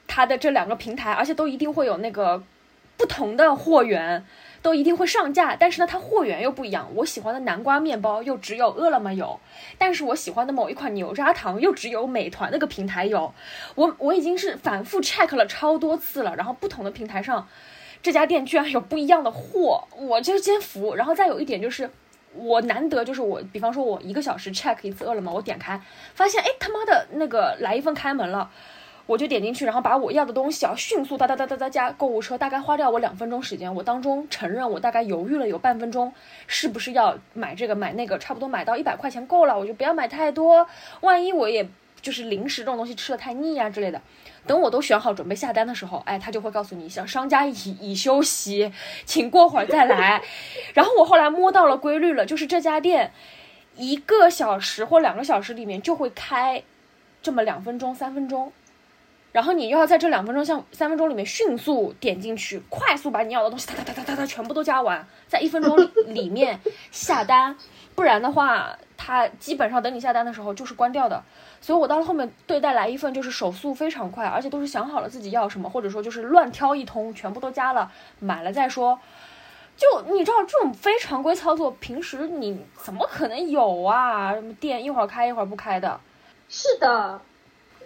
它的这两个平台，而且都一定会有那个不同的货源，都一定会上架。但是呢，它货源又不一样。我喜欢的南瓜面包又只有饿了么有，但是我喜欢的某一款牛轧糖又只有美团那个平台有。我我已经是反复 check 了超多次了，然后不同的平台上，这家店居然有不一样的货，我就先服。然后再有一点就是，我难得就是我，比方说我一个小时 check 一次饿了么，我点开发现，哎他妈的那个来一份开门了。我就点进去，然后把我要的东西啊迅速哒哒哒哒哒加购物车，大概花掉我两分钟时间。我当中承认，我大概犹豫了有半分钟，是不是要买这个买那个？差不多买到一百块钱够了，我就不要买太多，万一我也就是零食这种东西吃的太腻啊之类的。等我都选好准备下单的时候，哎，他就会告诉你，像商家已已休息，请过会儿再来。然后我后来摸到了规律了，就是这家店一个小时或两个小时里面就会开这么两分钟、三分钟。然后你又要在这两分钟、像三分钟里面迅速点进去，快速把你要的东西哒哒哒哒哒哒全部都加完，在一分钟 里面下单，不然的话，它基本上等你下单的时候就是关掉的。所以我到了后面对待来一份就是手速非常快，而且都是想好了自己要什么，或者说就是乱挑一通，全部都加了，买了再说。就你知道这种非常规操作，平时你怎么可能有啊？什么店一会儿开一会儿不开的？是的。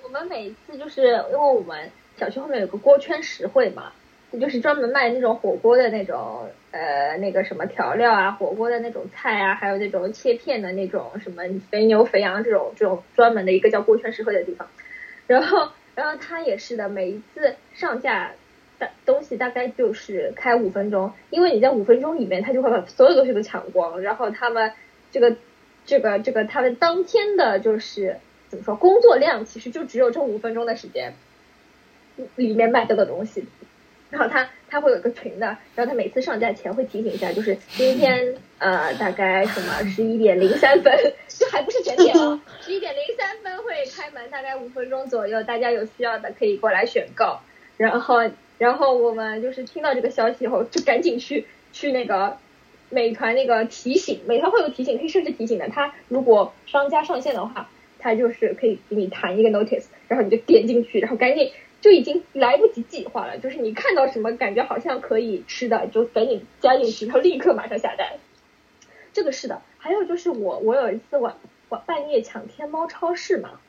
我们每次就是因为我们小区后面有个锅圈实惠嘛，就是专门卖那种火锅的那种呃那个什么调料啊，火锅的那种菜啊，还有那种切片的那种什么肥牛肥羊这种这种专门的一个叫锅圈实惠的地方。然后然后他也是的，每一次上架的东西大概就是开五分钟，因为你在五分钟里面，他就会把所有东西都抢光。然后他们这个这个这个他们当天的就是。怎么说？工作量其实就只有这五分钟的时间，里面卖掉的东西。然后他他会有一个群的，然后他每次上架前会提醒一下，就是今天呃大概什么十一点零三分，就还不是整点哦，十一点零三分会开门，大概五分钟左右，大家有需要的可以过来选购。然后然后我们就是听到这个消息以后，就赶紧去去那个美团那个提醒，美团会有提醒，可以设置提醒的。他如果商家上线的话。它就是可以给你弹一个 notice，然后你就点进去，然后赶紧就已经来不及计划了。就是你看到什么感觉好像可以吃的，就赶紧加进去，然后立刻马上下单。这个是的。还有就是我我有一次晚晚半夜抢天猫超市嘛，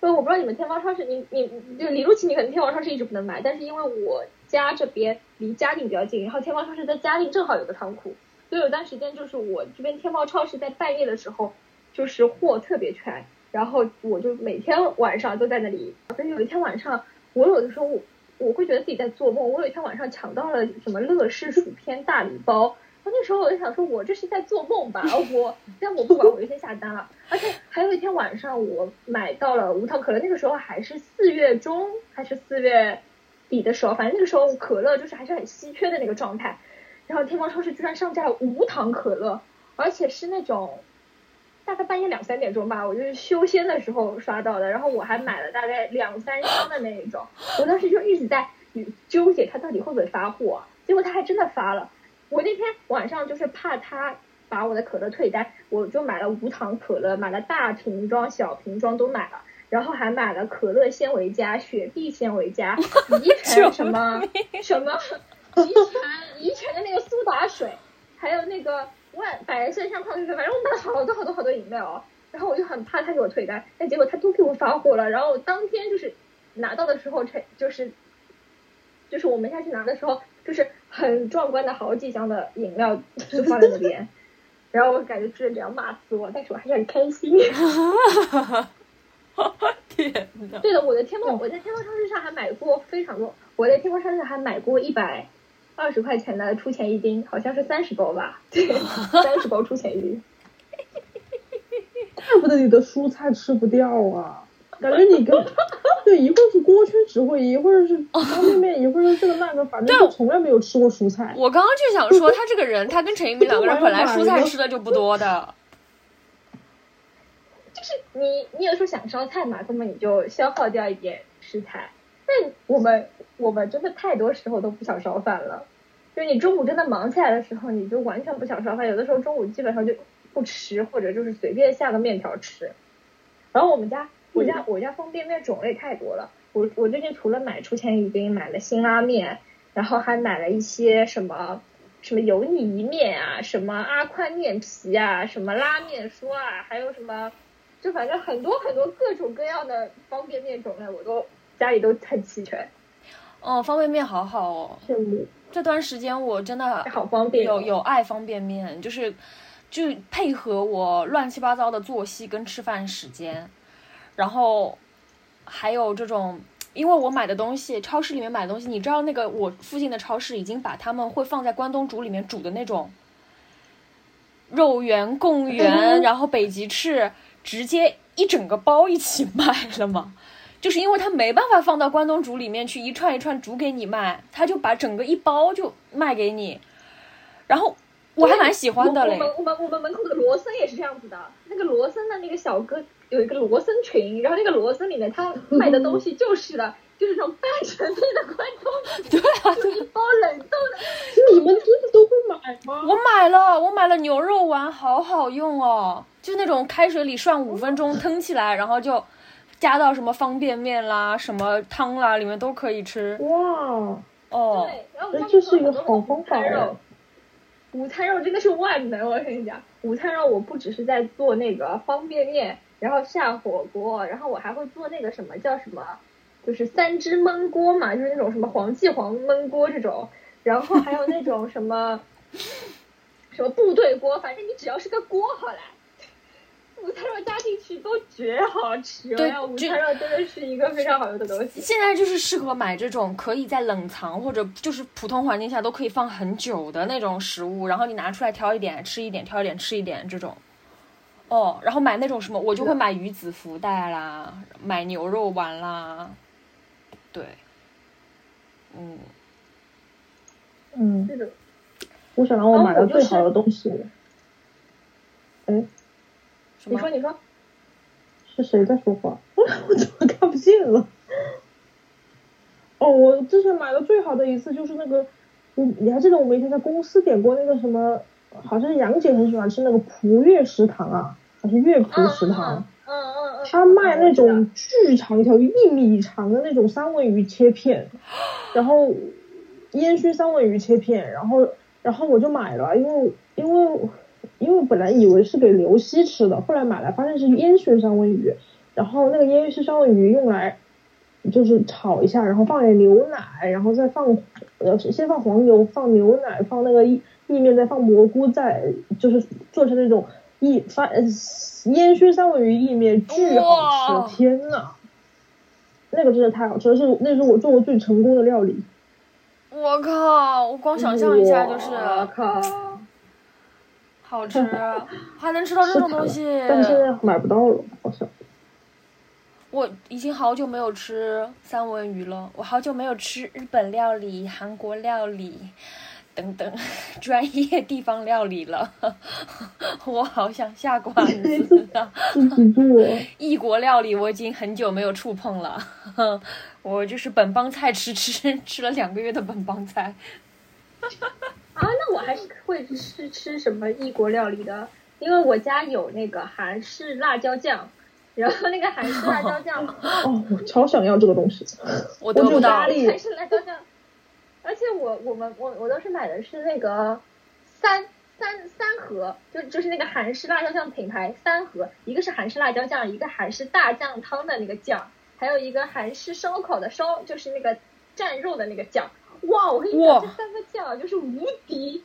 因为我不知道你们天猫超市，你你就李路奇，你可能天猫超市一直不能买，但是因为我家这边离嘉定比较近，然后天猫超市在嘉定正好有个仓库，所以有段时间就是我这边天猫超市在半夜的时候就是货特别全。然后我就每天晚上都在那里。所以有一天晚上，我有的时候我我会觉得自己在做梦。我有一天晚上抢到了什么乐事薯片大礼包，那时候我就想说，我这是在做梦吧？我但我不管，我就先下单了。而且还有一天晚上，我买到了无糖可乐。那个时候还是四月中还是四月底的时候，反正那个时候可乐就是还是很稀缺的那个状态。然后天猫超市居然上架了无糖可乐，而且是那种。大概半夜两三点钟吧，我就是修仙的时候刷到的，然后我还买了大概两三箱的那一种，我当时就一直在纠结它到底会不会发货，结果它还真的发了。我那天晚上就是怕它把我的可乐退单，我就买了无糖可乐，买了大瓶装、小瓶装都买了，然后还买了可乐纤维加、雪碧纤维加、怡泉什么什么怡泉怡泉的那个苏打水，还有那个。万百胜像矿泉水，反正我买了好多好多好多饮料，然后我就很怕他给我退单，但结果他都给我发货了，然后当天就是拿到的时候，才就是就是我们下去拿的时候，就是很壮观的好几箱的饮料就放在那边，然后我感觉质量骂死我，但是我还是很开心。天哪！对的，我的天猫，我在天猫超市上还买过非常多，我在天猫超市还买过一百二十块钱的出钱一斤，好像是三十包吧，对，三十包出钱一斤。怪不得你的蔬菜吃不掉啊！感觉你跟 对一会儿是锅圈实惠，一会儿是 方便面，一会儿是这个那个，反正就从来没有吃过蔬菜。我刚刚就想说，他这个人，他跟陈一鸣两个人本来蔬菜吃的就不多的。就是你，你有时候想烧菜嘛，那么你就消耗掉一点食材。但我们我们真的太多时候都不想烧饭了，就是你中午真的忙起来的时候，你就完全不想烧饭。有的时候中午基本上就不吃，或者就是随便下个面条吃。然后我们家我家我家方便面种类太多了，我我最近除了买出前已经，买了辛拉面，然后还买了一些什么。什么油腻面啊，什么阿宽面皮啊，什么拉面说啊，还有什么，就反正很多很多各种各样的方便面种类，我都家里都很齐全。哦，方便面好好哦。羡慕。这段时间我真的好方便、哦，有有爱方便面，就是就配合我乱七八糟的作息跟吃饭时间，然后还有这种。因为我买的东西，超市里面买的东西，你知道那个我附近的超市已经把他们会放在关东煮里面煮的那种肉圆、贡圆，然后北极翅，直接一整个包一起 卖了嘛。就是因为他没办法放到关东煮里面去一串一串煮给你卖，他就把整个一包就卖给你。然后我还蛮喜欢的嘞。我们我们我们门口的罗森也是这样子的，那个罗森的那个小哥。有一个罗森群，然后那个罗森里面他卖的东西就是的，就是那种半成品的关东对啊，就一包冷冻的。你们真的都会买吗？我买了，我买了牛肉丸，好好用哦，就那种开水里涮五分钟，腾起来，然后就加到什么方便面啦、什么汤啦里面都可以吃。哇，哦，对，然后这是一个好方法哦。午餐肉真的是万能，我跟你讲，午餐肉我不只是在做那个方便面。然后下火锅，然后我还会做那个什么叫什么，就是三汁焖锅嘛，就是那种什么黄记煌焖锅这种，然后还有那种什么什么部队锅，反正你只要是个锅好了，午餐肉加进去都绝好吃。对，午餐肉真的是一个非常好用的东西。现在就是适合买这种可以在冷藏或者就是普通环境下都可以放很久的那种食物，然后你拿出来挑一点吃一点，挑一点吃一点这种。哦，然后买那种什么，我就会买鱼子福袋啦，买牛肉丸啦，对，嗯，嗯，这个。我想让我买的最好的东西，哎，你说你说，是谁在说话？我怎么看不见了？哦，我之前买的最好的一次就是那个，你你还记得我们以前在公司点过那个什么？好像杨姐很喜欢吃那个璞悦食堂啊，还是悦璞食堂？嗯嗯嗯。他卖那种巨长一条一米长的那种三文鱼切片，然后烟熏三文鱼切片，然后然后我就买了，因为因为因为本来以为是给刘希吃的，后来买来发现是烟熏三文鱼，然后那个烟熏三文鱼用来就是炒一下，然后放点牛奶，然后再放呃先放黄油，放牛奶，放那个意。意面再放蘑菇，再就是做成那种意发烟熏三文鱼意面，巨好吃！天呐，那个真的太好吃了，是那是我做过最成功的料理。我靠！我光想象一下就是，我靠，好吃，还能吃到这种东西。但是现在买不到了，好像。我已经好久没有吃三文鱼了，我好久没有吃日本料理、韩国料理。等等，专业地方料理了，我好想下馆 子啊！异国料理我已经很久没有触碰了，我就是本帮菜吃吃吃了两个月的本帮菜。啊，那我还是会吃吃什么异国料理的，因为我家有那个韩式辣椒酱，然后那个韩式辣椒酱，哦，我超想要这个东西，我都不到韩式辣椒酱。而且我我们我我当时买的是那个三三三盒，就就是那个韩式辣椒酱品牌三盒，一个是韩式辣椒酱，一个韩式大酱汤的那个酱，还有一个韩式烧烤的烧，就是那个蘸肉的那个酱。哇，我跟你讲，这三个酱就是无敌，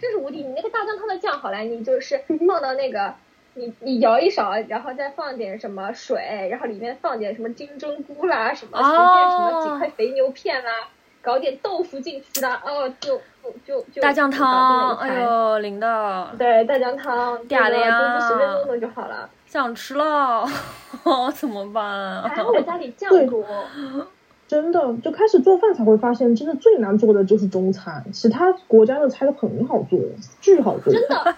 真是无敌！你那个大酱汤的酱好了，你就是放到那个，你你舀一勺，然后再放点什么水，然后里面放点什么金针菇啦，什么随便什么几块肥牛片啦，搞点豆腐进去啦，哦，就就就就大酱汤，哎呦，领导。对，大酱汤，嗲的呀就随便弄弄就好了。想吃了，怎么办啊？还好我家里酱多，真的就开始做饭才会发现，真的最难做的就是中餐，其他国家的菜都很好做，巨好做。真的。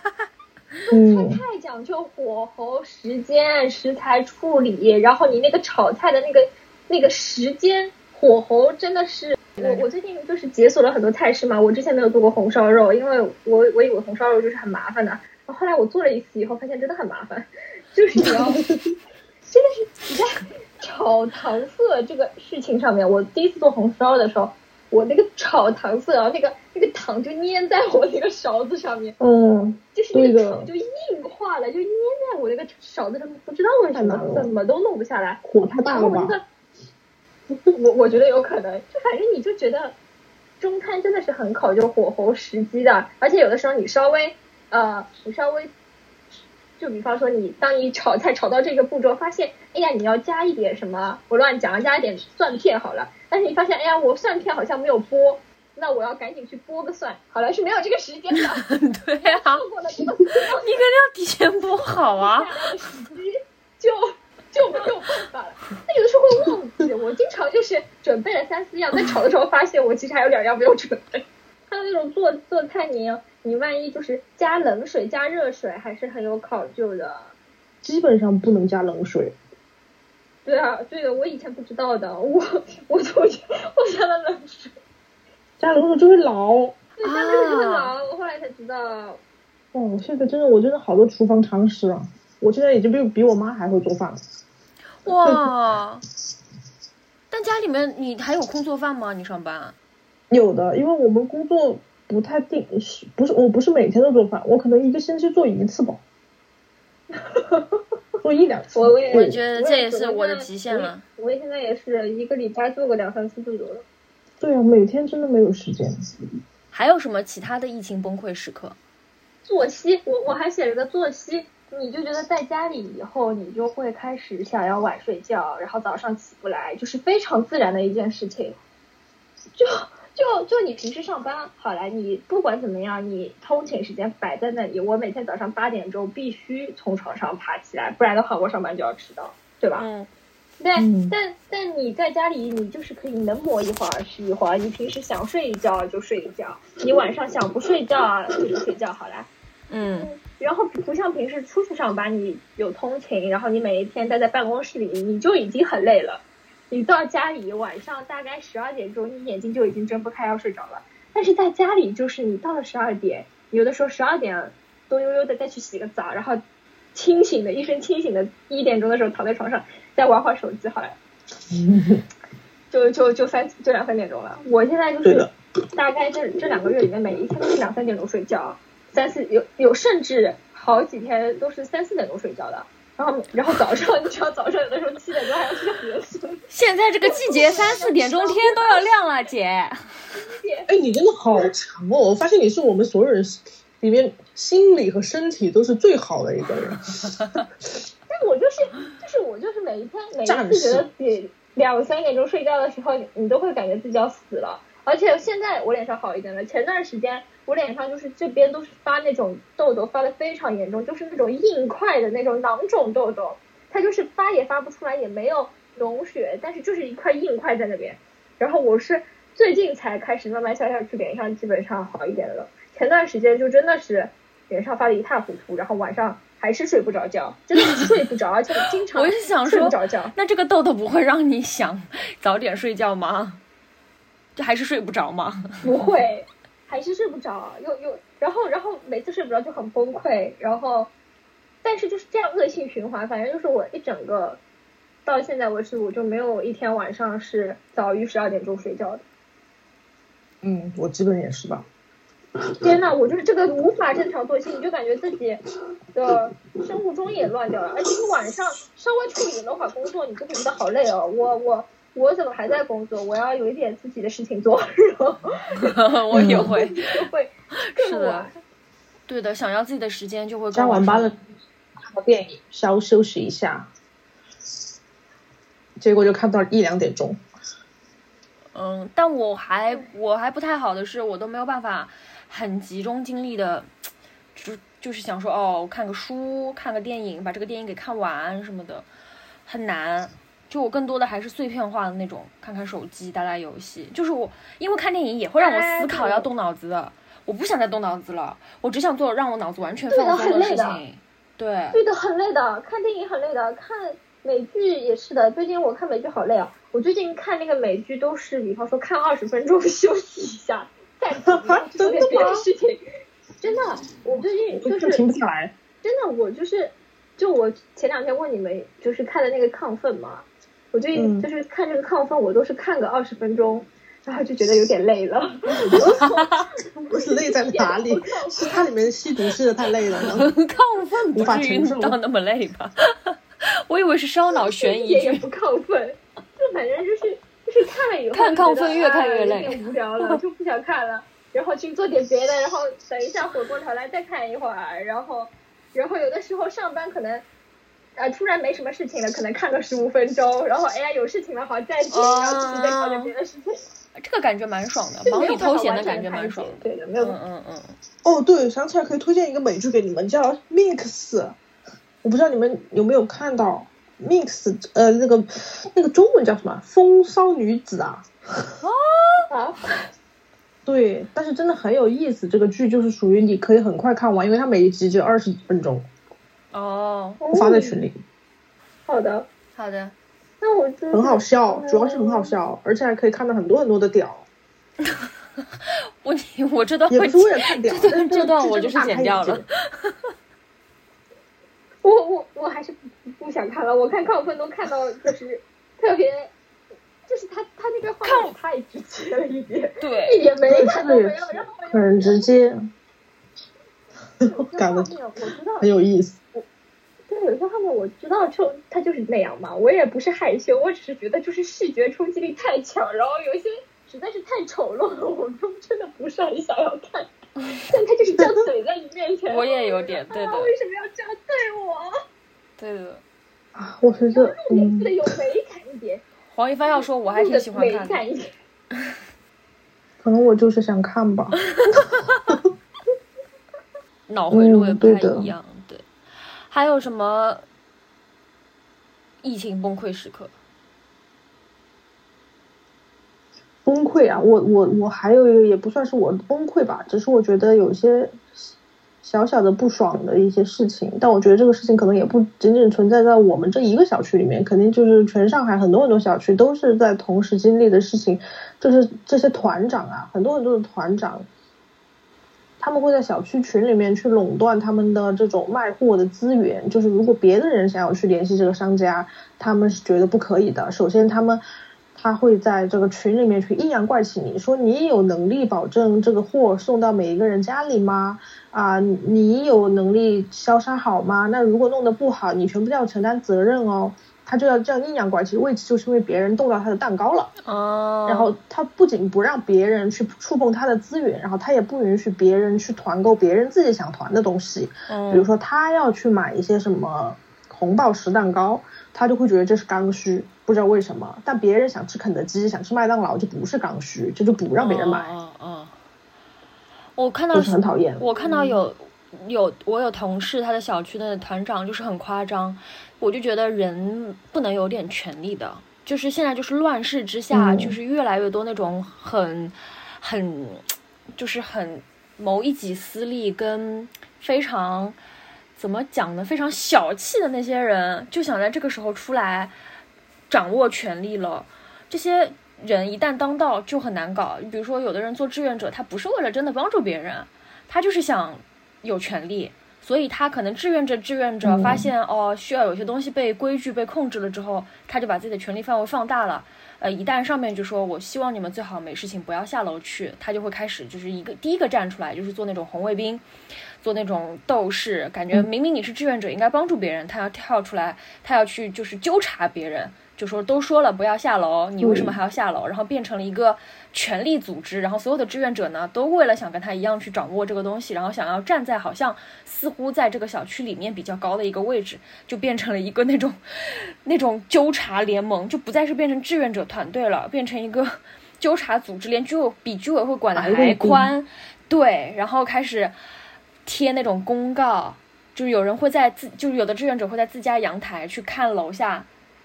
嗯，太讲究火候、时间、食材处理，然后你那个炒菜的那个那个时间、火候，真的是我我最近就是解锁了很多菜式嘛。我之前没有做过红烧肉，因为我我以为红烧肉就是很麻烦的，然后后来我做了一次以后，发现真的很麻烦，就是你要 真的是你在炒糖色这个事情上面，我第一次做红烧的时候，我那个炒糖色啊，那个那个糖就粘在我那个勺子上面。嗯，就是那个糖就硬化了，就粘在我那个勺子上面，不知道为什么怎么都弄不下来。火太大了吧？这个，我我觉得有可能，就反正你就觉得中餐真的是很考究火候时机的，而且有的时候你稍微呃，你稍微。就比方说你，当你炒菜炒到这个步骤，发现，哎呀，你要加一点什么？我乱讲，加一点蒜片好了。但是你发现，哎呀，我蒜片好像没有剥，那我要赶紧去剥个蒜。好了，是没有这个时间的。对啊，错过了这个 你肯定要提前剥好啊。就就没有办法了。那有的时候会忘记，我经常就是准备了三四样，在炒的时候发现我其实还有两样没有准备。还有那种做做菜你，你万一就是加冷水、加热水，还是很有考究的。基本上不能加冷水。对啊，对的，我以前不知道的，我我总觉我加了冷水，加冷水就会老。对，加冷水就会老，我后来才知道。哦，现在真的，我真的好多厨房常识啊！我现在已经比比我妈还会做饭了。哇！但家里面你还有空做饭吗？你上班？有的，因为我们工作不太定，是不是我不是每天都做饭，我可能一个星期做一次吧，做一两次。我我也我觉得这也是我的极限了。我现在也是一个礼拜做个两三次这种。对啊，每天真的没有时间。还有什么其他的疫情崩溃时刻？作息，我我还写了个作息，你就觉得在家里以后，你就会开始想要晚睡觉，然后早上起不来，就是非常自然的一件事情。就就就你平时上班好了，你不管怎么样，你通勤时间摆在那里，我每天早上八点钟必须从床上爬起来，不然的话我上班就要迟到，对吧？嗯，但、嗯但但你在家里，你就是可以能磨一会儿是一会儿。你平时想睡一觉就睡一觉，你晚上想不睡觉啊就不睡觉好了。嗯，然后不像平时出去上班，你有通勤，然后你每一天待在办公室里，你就已经很累了。你到家里晚上大概十二点钟，你眼睛就已经睁不开，要睡着了。但是在家里，就是你到了十二点，有的时候十二点多悠悠的再去洗个澡，然后清醒的一身清醒的，一点钟的时候躺在床上再玩会儿手机，好了，就就就三就两三点钟了。我现在就是大概这这两个月里面，每一天都是两三点钟睡觉，三四有有甚至好几天都是三四点钟睡觉的。然后然后早上你知道早上有的时候七点钟还要去上学生，现在这个季节三四点钟 天都要亮了，姐。哎，你真的好强哦！我发现你是我们所有人里面心理和身体都是最好的一个人。但我就是就是我就是每一天每一次觉得自己两三点钟睡觉的时候，你都会感觉自己要死了。而且现在我脸上好一点了，前段时间我脸上就是这边都是发那种痘痘，发的非常严重，就是那种硬块的那种囊肿痘痘，它就是发也发不出来，也没有脓血，但是就是一块硬块在那边。然后我是最近才开始慢慢消下去，脸上基本上好一点了。前段时间就真的是脸上发的一塌糊涂，然后晚上还是睡不着觉，真的是睡不着，而且经常 我是想睡说不着觉。那这个痘痘不会让你想早点睡觉吗？这还是睡不着吗？不会，还是睡不着，又又然后然后每次睡不着就很崩溃，然后但是就是这样恶性循环，反正就是我一整个到现在为止，我就没有一天晚上是早于十二点钟睡觉的。嗯，我基本也是吧。天呐，我就是这个无法正常作息，你就感觉自己的生物钟也乱掉了，而且你晚上稍微处理了会儿工作，你就会觉得好累哦。我我我怎么还在工作？我要有一点自己的事情做，然后 我也会。就会更是的晚。对的，想要自己的时间就会加跟我说完班了，看个电影，稍休息一下，结果就看到一两点钟。嗯，但我还我还不太好的是，我都没有办法很集中精力的，就就是想说哦，看个书，看个电影，把这个电影给看完什么的，很难。就我更多的还是碎片化的那种，看看手机，打打游戏。就是我，因为看电影也会让我思考，要动脑子的。我不想再动脑子了，我只想做让我脑子完全放松很累的事情。对，对的，很累的，看电影很累的，看美剧也是的。最近我看美剧好累啊！我最近看那个美剧都是，比方说看二十分钟 休息一下，暂停，然后去做点别的事情。真的，我最近就就是停不是下来。真的，我就是就我前两天问你们，就是看的那个亢奋嘛，我最近嗯就是看这个亢奋，我都是看个二十分钟。然后就觉得有点累了，不是累在哪里？是它里面吸毒吸的太累了。然后亢奋无法不至于承受到那么累吧？我以为是烧脑悬疑剧。一点也不亢奋，就反正就是就是看了以后看就觉得亢奋越看越累啊有点无聊了，就不想看了，然后去做点别的，然后等一下回过头来再看一会儿，然后然后有的时候上班可能。啊，突然没什么事情了，可能看个十五分钟，然后哎呀有事情了，好暂停，然后自己再搞点别的事情，这个感觉蛮爽的，忙里偷闲的感觉蛮爽的。对的，没有嗯嗯嗯，哦，对，想起来可以推荐一个美剧给你们，叫《Mix》，我不知道你们有没有看到《Mix》呃，那个那个中文叫什么？风骚女子啊。啊，对，但是真的很有意思，这个剧就是属于你可以很快看完，因为它每一集只有二十几分钟，哦，我发在群里，好的，好的，那我就很好笑，主要是很好笑，而且还可以看到很多很多的屌，我我这段会也不是为了看屌，这但这段我就是剪掉了。我我我还是不不想看了，我看亢奋都看到就是特别，就是他他那个画面太直接了一点，对，一点没有这个也，然后很直接，感觉很，有意思。对，有些画面我知道就他就是那样嘛，我也不是害羞，我只是觉得就是视觉冲击力太强，然后有一些实在是太丑陋了，我就真的不是很想要看。但他就是这样怼在你面前，我也有点对的啊，为什么要这样对我？对的。啊，我觉得，嗯你不，得有美感一点，黄一帆要说，我还挺喜欢看的。感一点。可能我就是想看吧。脑回路也不嗯对的太一样，对。还有什么疫情崩溃时刻？崩溃啊！我我我还有一个也不算是我崩溃吧，只是我觉得有些小小的不爽的一些事情，但我觉得这个事情可能也不仅仅存在在我们这一个小区里面，肯定就是全上海很多很多小区都是在同时经历的事情，就是这些团长啊，很多很多的团长。他们会在小区群里面去垄断他们的这种卖货的资源，就是如果别的人想要去联系这个商家，他们是觉得不可以的。首先，他们他会在这个群里面去阴阳怪气你，说你有能力保证这个货送到每一个人家里吗？啊，你有能力销杀好吗？那如果弄得不好，你全部都要承担责任哦。他就要这样阴阳怪气，为此就是因为别人动到他的蛋糕了。哦，然后他不仅不让别人去触碰他的资源，然后他也不允许别人去团购别人自己想团的东西。嗯，比如说他要去买一些什么红宝石蛋糕，他就会觉得这是刚需，不知道为什么。但别人想吃肯德基、想吃麦当劳就不是刚需，这就不让别人买，嗯嗯嗯。我看到就是很讨厌。我看到有有我有同事，他的小区的团长就是很夸张，我就觉得人不能有点权利的，就是现在就是乱世之下，嗯就是越来越多那种很很就是很谋一己私利跟非常怎么讲呢，非常小气的那些人，就想在这个时候出来掌握权力了，这些。人一旦当道就很难搞，比如说有的人做志愿者，他不是为了真的帮助别人，他就是想有权利，所以他可能志愿者志愿者嗯发现、哦需要有些东西被规矩被控制了之后，他就把自己的权利范围放大了。呃，一旦上面就说我希望你们最好没事情不要下楼去，他就会开始就是一个第一个站出来，就是做那种红卫兵，做那种斗士，感觉明明你是志愿者应该帮助别人，他要跳出来，他要去就是纠察别人。就说都说了不要下楼，你为什么还要下楼？然后变成了一个权力组织，然后所有的志愿者呢，都为了想跟他一样去掌握这个东西，然后想要站在好像似乎在这个小区里面比较高的一个位置，就变成了一个那种 那种纠察联盟，就不再是变成志愿者团队了，变成一个纠察组织，连居委比居委会管的还宽，对，然后开始贴那种公告，就是有人会在自，就是有的志愿者会在自家阳台去看楼下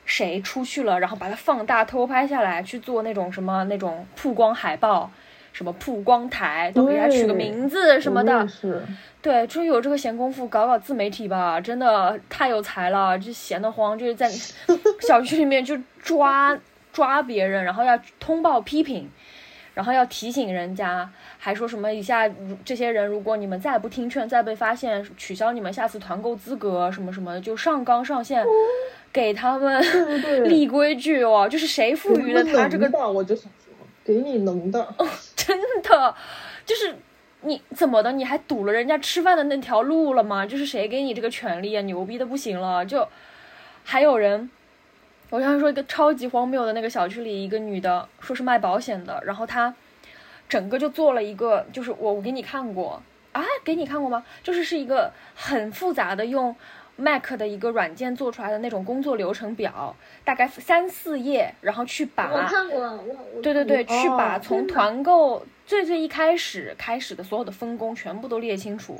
谁出去了，然后把它放大偷拍下来，去做那种什么那种曝光海报，什么曝光台，都给它取个名字什么的。是，对，终于有这个闲工夫搞搞自媒体吧，真的太有才了，就闲得慌，就是在 小区里面就抓抓别人，然后要通报批评，然后要提醒人家，还说什么一下这些人，如果你们再不听劝，再被发现，取消你们下次团购资格什么什么的，就上纲上线，给他们 立规矩哦。就是谁赋予了他这个能的，我就想说，给你能的，真的就是你怎么的？你还堵了人家吃饭的那条路了吗？就是谁给你这个权利啊？牛逼的不行了！就还有人，我刚才说一个超级荒谬的那个小区里，一个女的说是卖保险的，然后她整个就做了一个，就是我我给你看过啊，给你看过吗？就是是一个很复杂的用。Mac 的一个软件做出来的那种工作流程表，大概三四页，然后去把我看过，我我对对对，哦去把从团购最最一开始开始的所有的分工全部都列清楚，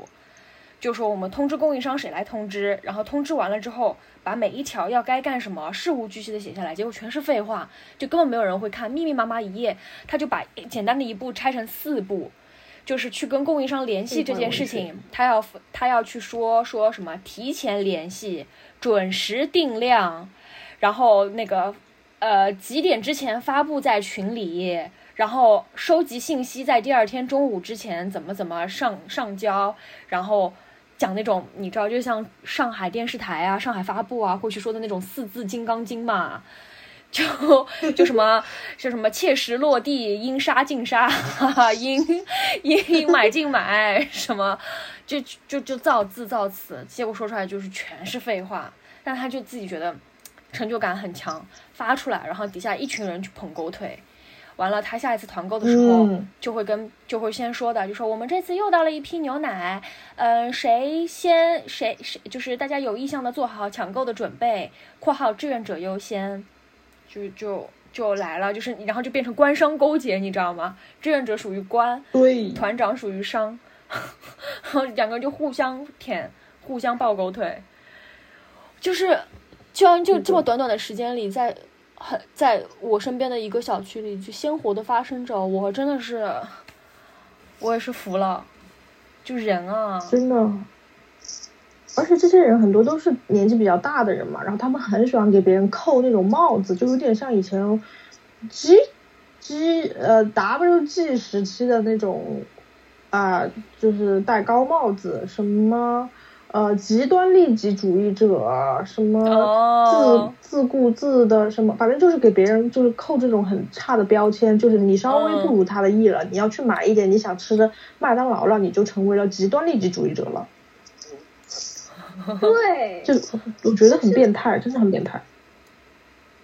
就说我们通知供应商谁来通知，然后通知完了之后，把每一条要该干什么事无巨细的写下来，结果全是废话，就根本没有人会看，密密麻麻一页，他就把简单的一步拆成四步。就是去跟供应商联系这件事情，他要他要去说说什么提前联系、准时定量，然后那个呃几点之前发布在群里，然后收集信息在第二天中午之前怎么怎么上上交，然后讲那种你知道，就像上海电视台啊、上海发布啊过去说的那种四字金刚经嘛。就 就什么就什么切实落地，应杀尽杀，哈哈，应应应买尽买，什么就就就造字造词，结果说出来就是全是废话。但他就自己觉得成就感很强，发出来，然后底下一群人去捧狗腿。完了，他下一次团购的时候，嗯就会跟就会先说的，就说我们这次又到了一批牛奶，嗯、谁先谁谁就是大家有意向的做好抢购的准备（括号志愿者优先），就就就来了，就是然后就变成官商勾结，你知道吗？志愿者属于官，对，团长属于商，然后两个人就互相舔，互相抱狗腿，就是居然就这么短短的时间里，在很在我身边的一个小区里，就鲜活的发生着，我真的是，我也是服了，就人啊，真的。而且这些人很多都是年纪比较大的人嘛，然后他们很喜欢给别人扣那种帽子，就有点像以前 G G 呃 WG 时期的那种啊、就是戴高帽子，什么呃极端利己主义者，什么自、哦自顾自的什么，反正就是给别人就是扣这种很差的标签，就是你稍微不如他的意了，你要去买一点你想吃的麦当劳了，你就成为了极端利己主义者了。对，就我觉得很变态，真的很变态。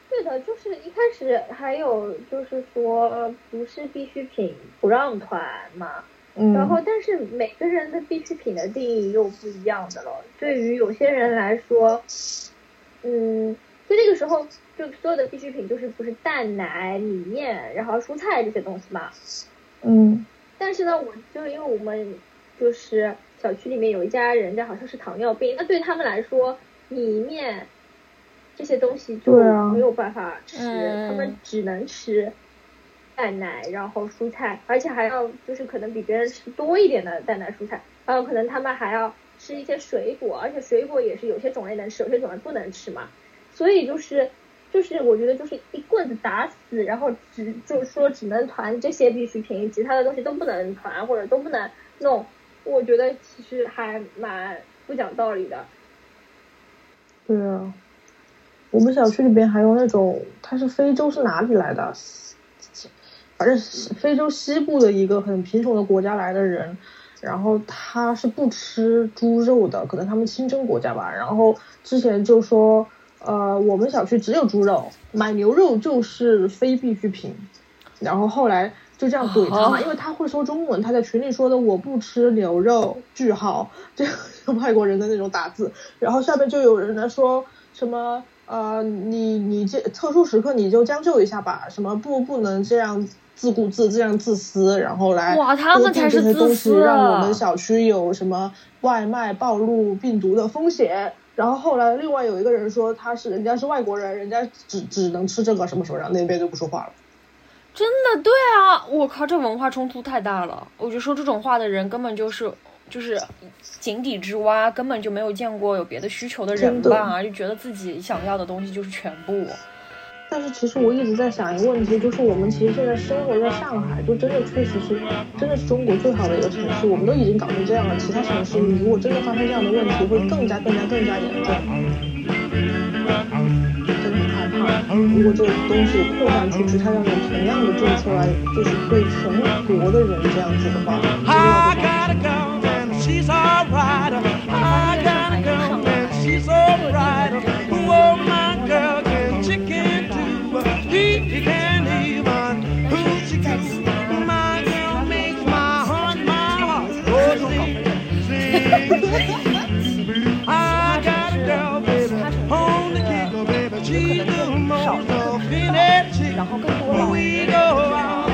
对的，就是一开始还有就是说不是必需品不让团嘛，嗯，然后但是每个人的必需品的定义又不一样的了。对于有些人来说，嗯，就那个时候就所有的必需品就是不是蛋奶、米面，然后蔬菜这些东西嘛。嗯但是呢，我就因为我们就是小区里面有一家人家好像是糖尿病，那对他们来说，米面这些东西就没有办法吃，嗯他们只能吃蛋奶，然后蔬菜，而且还要就是可能比别人吃多一点的蛋奶蔬菜，还有可能他们还要吃一些水果，而且水果也是有些种类能吃，有些种类不能吃嘛，所以就是。就是我觉得就是一棍子打死，然后只就是说只能团这些必需品，其他的东西都不能团或者都不能弄，我觉得其实还蛮不讲道理的。对啊，我们小区里边还有那种，他是非洲是哪里来的？反正非洲西部的一个很贫穷的国家来的人，然后他是不吃猪肉的，可能他们清真国家吧。然后之前就说，呃，我们小区只有猪肉，买牛肉就是非必需品。然后后来就这样怼他嘛，哦因为他会说中文，他在群里说的我不吃牛肉，句号，这个外国人的那种打字。然后下面就有人来说什么呃，你你这特殊时刻你就将就一下吧，什么不不能这样自顾自这样自私，然后来哇他们才是自私让我啊们小区有什么外卖暴露病毒的风险。然后后来另外有一个人说他是人家是外国人，人家只只能吃这个什么什么，然后那边就不说话了。真的对啊！我靠，这文化冲突太大了。我觉得说这种话的人根本就是就是井底之蛙，根本就没有见过有别的需求的人吧，就觉得自己想要的东西就是全部。但是其实我一直在想一个问题，就是我们其实现在生活在上海，就真的确实是真的是中国最好的一个城市，我们都已经搞成这样了，其他城市如果真的发生这样的问题，会更加更加更加严重。如果这个东西扩展出去，它要有同样的政策来，就是对全国的人这样子的话，真的 I 要 got a girl 然后更多老 We go out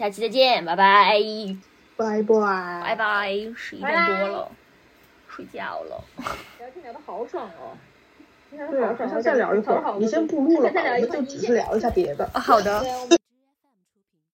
下期再见，拜拜，拜拜，拜拜，十一点多了，睡觉了。聊天聊的好爽哦。对啊，还想再聊一会儿，你先不录了吧，我们就只是聊一下别的。好的。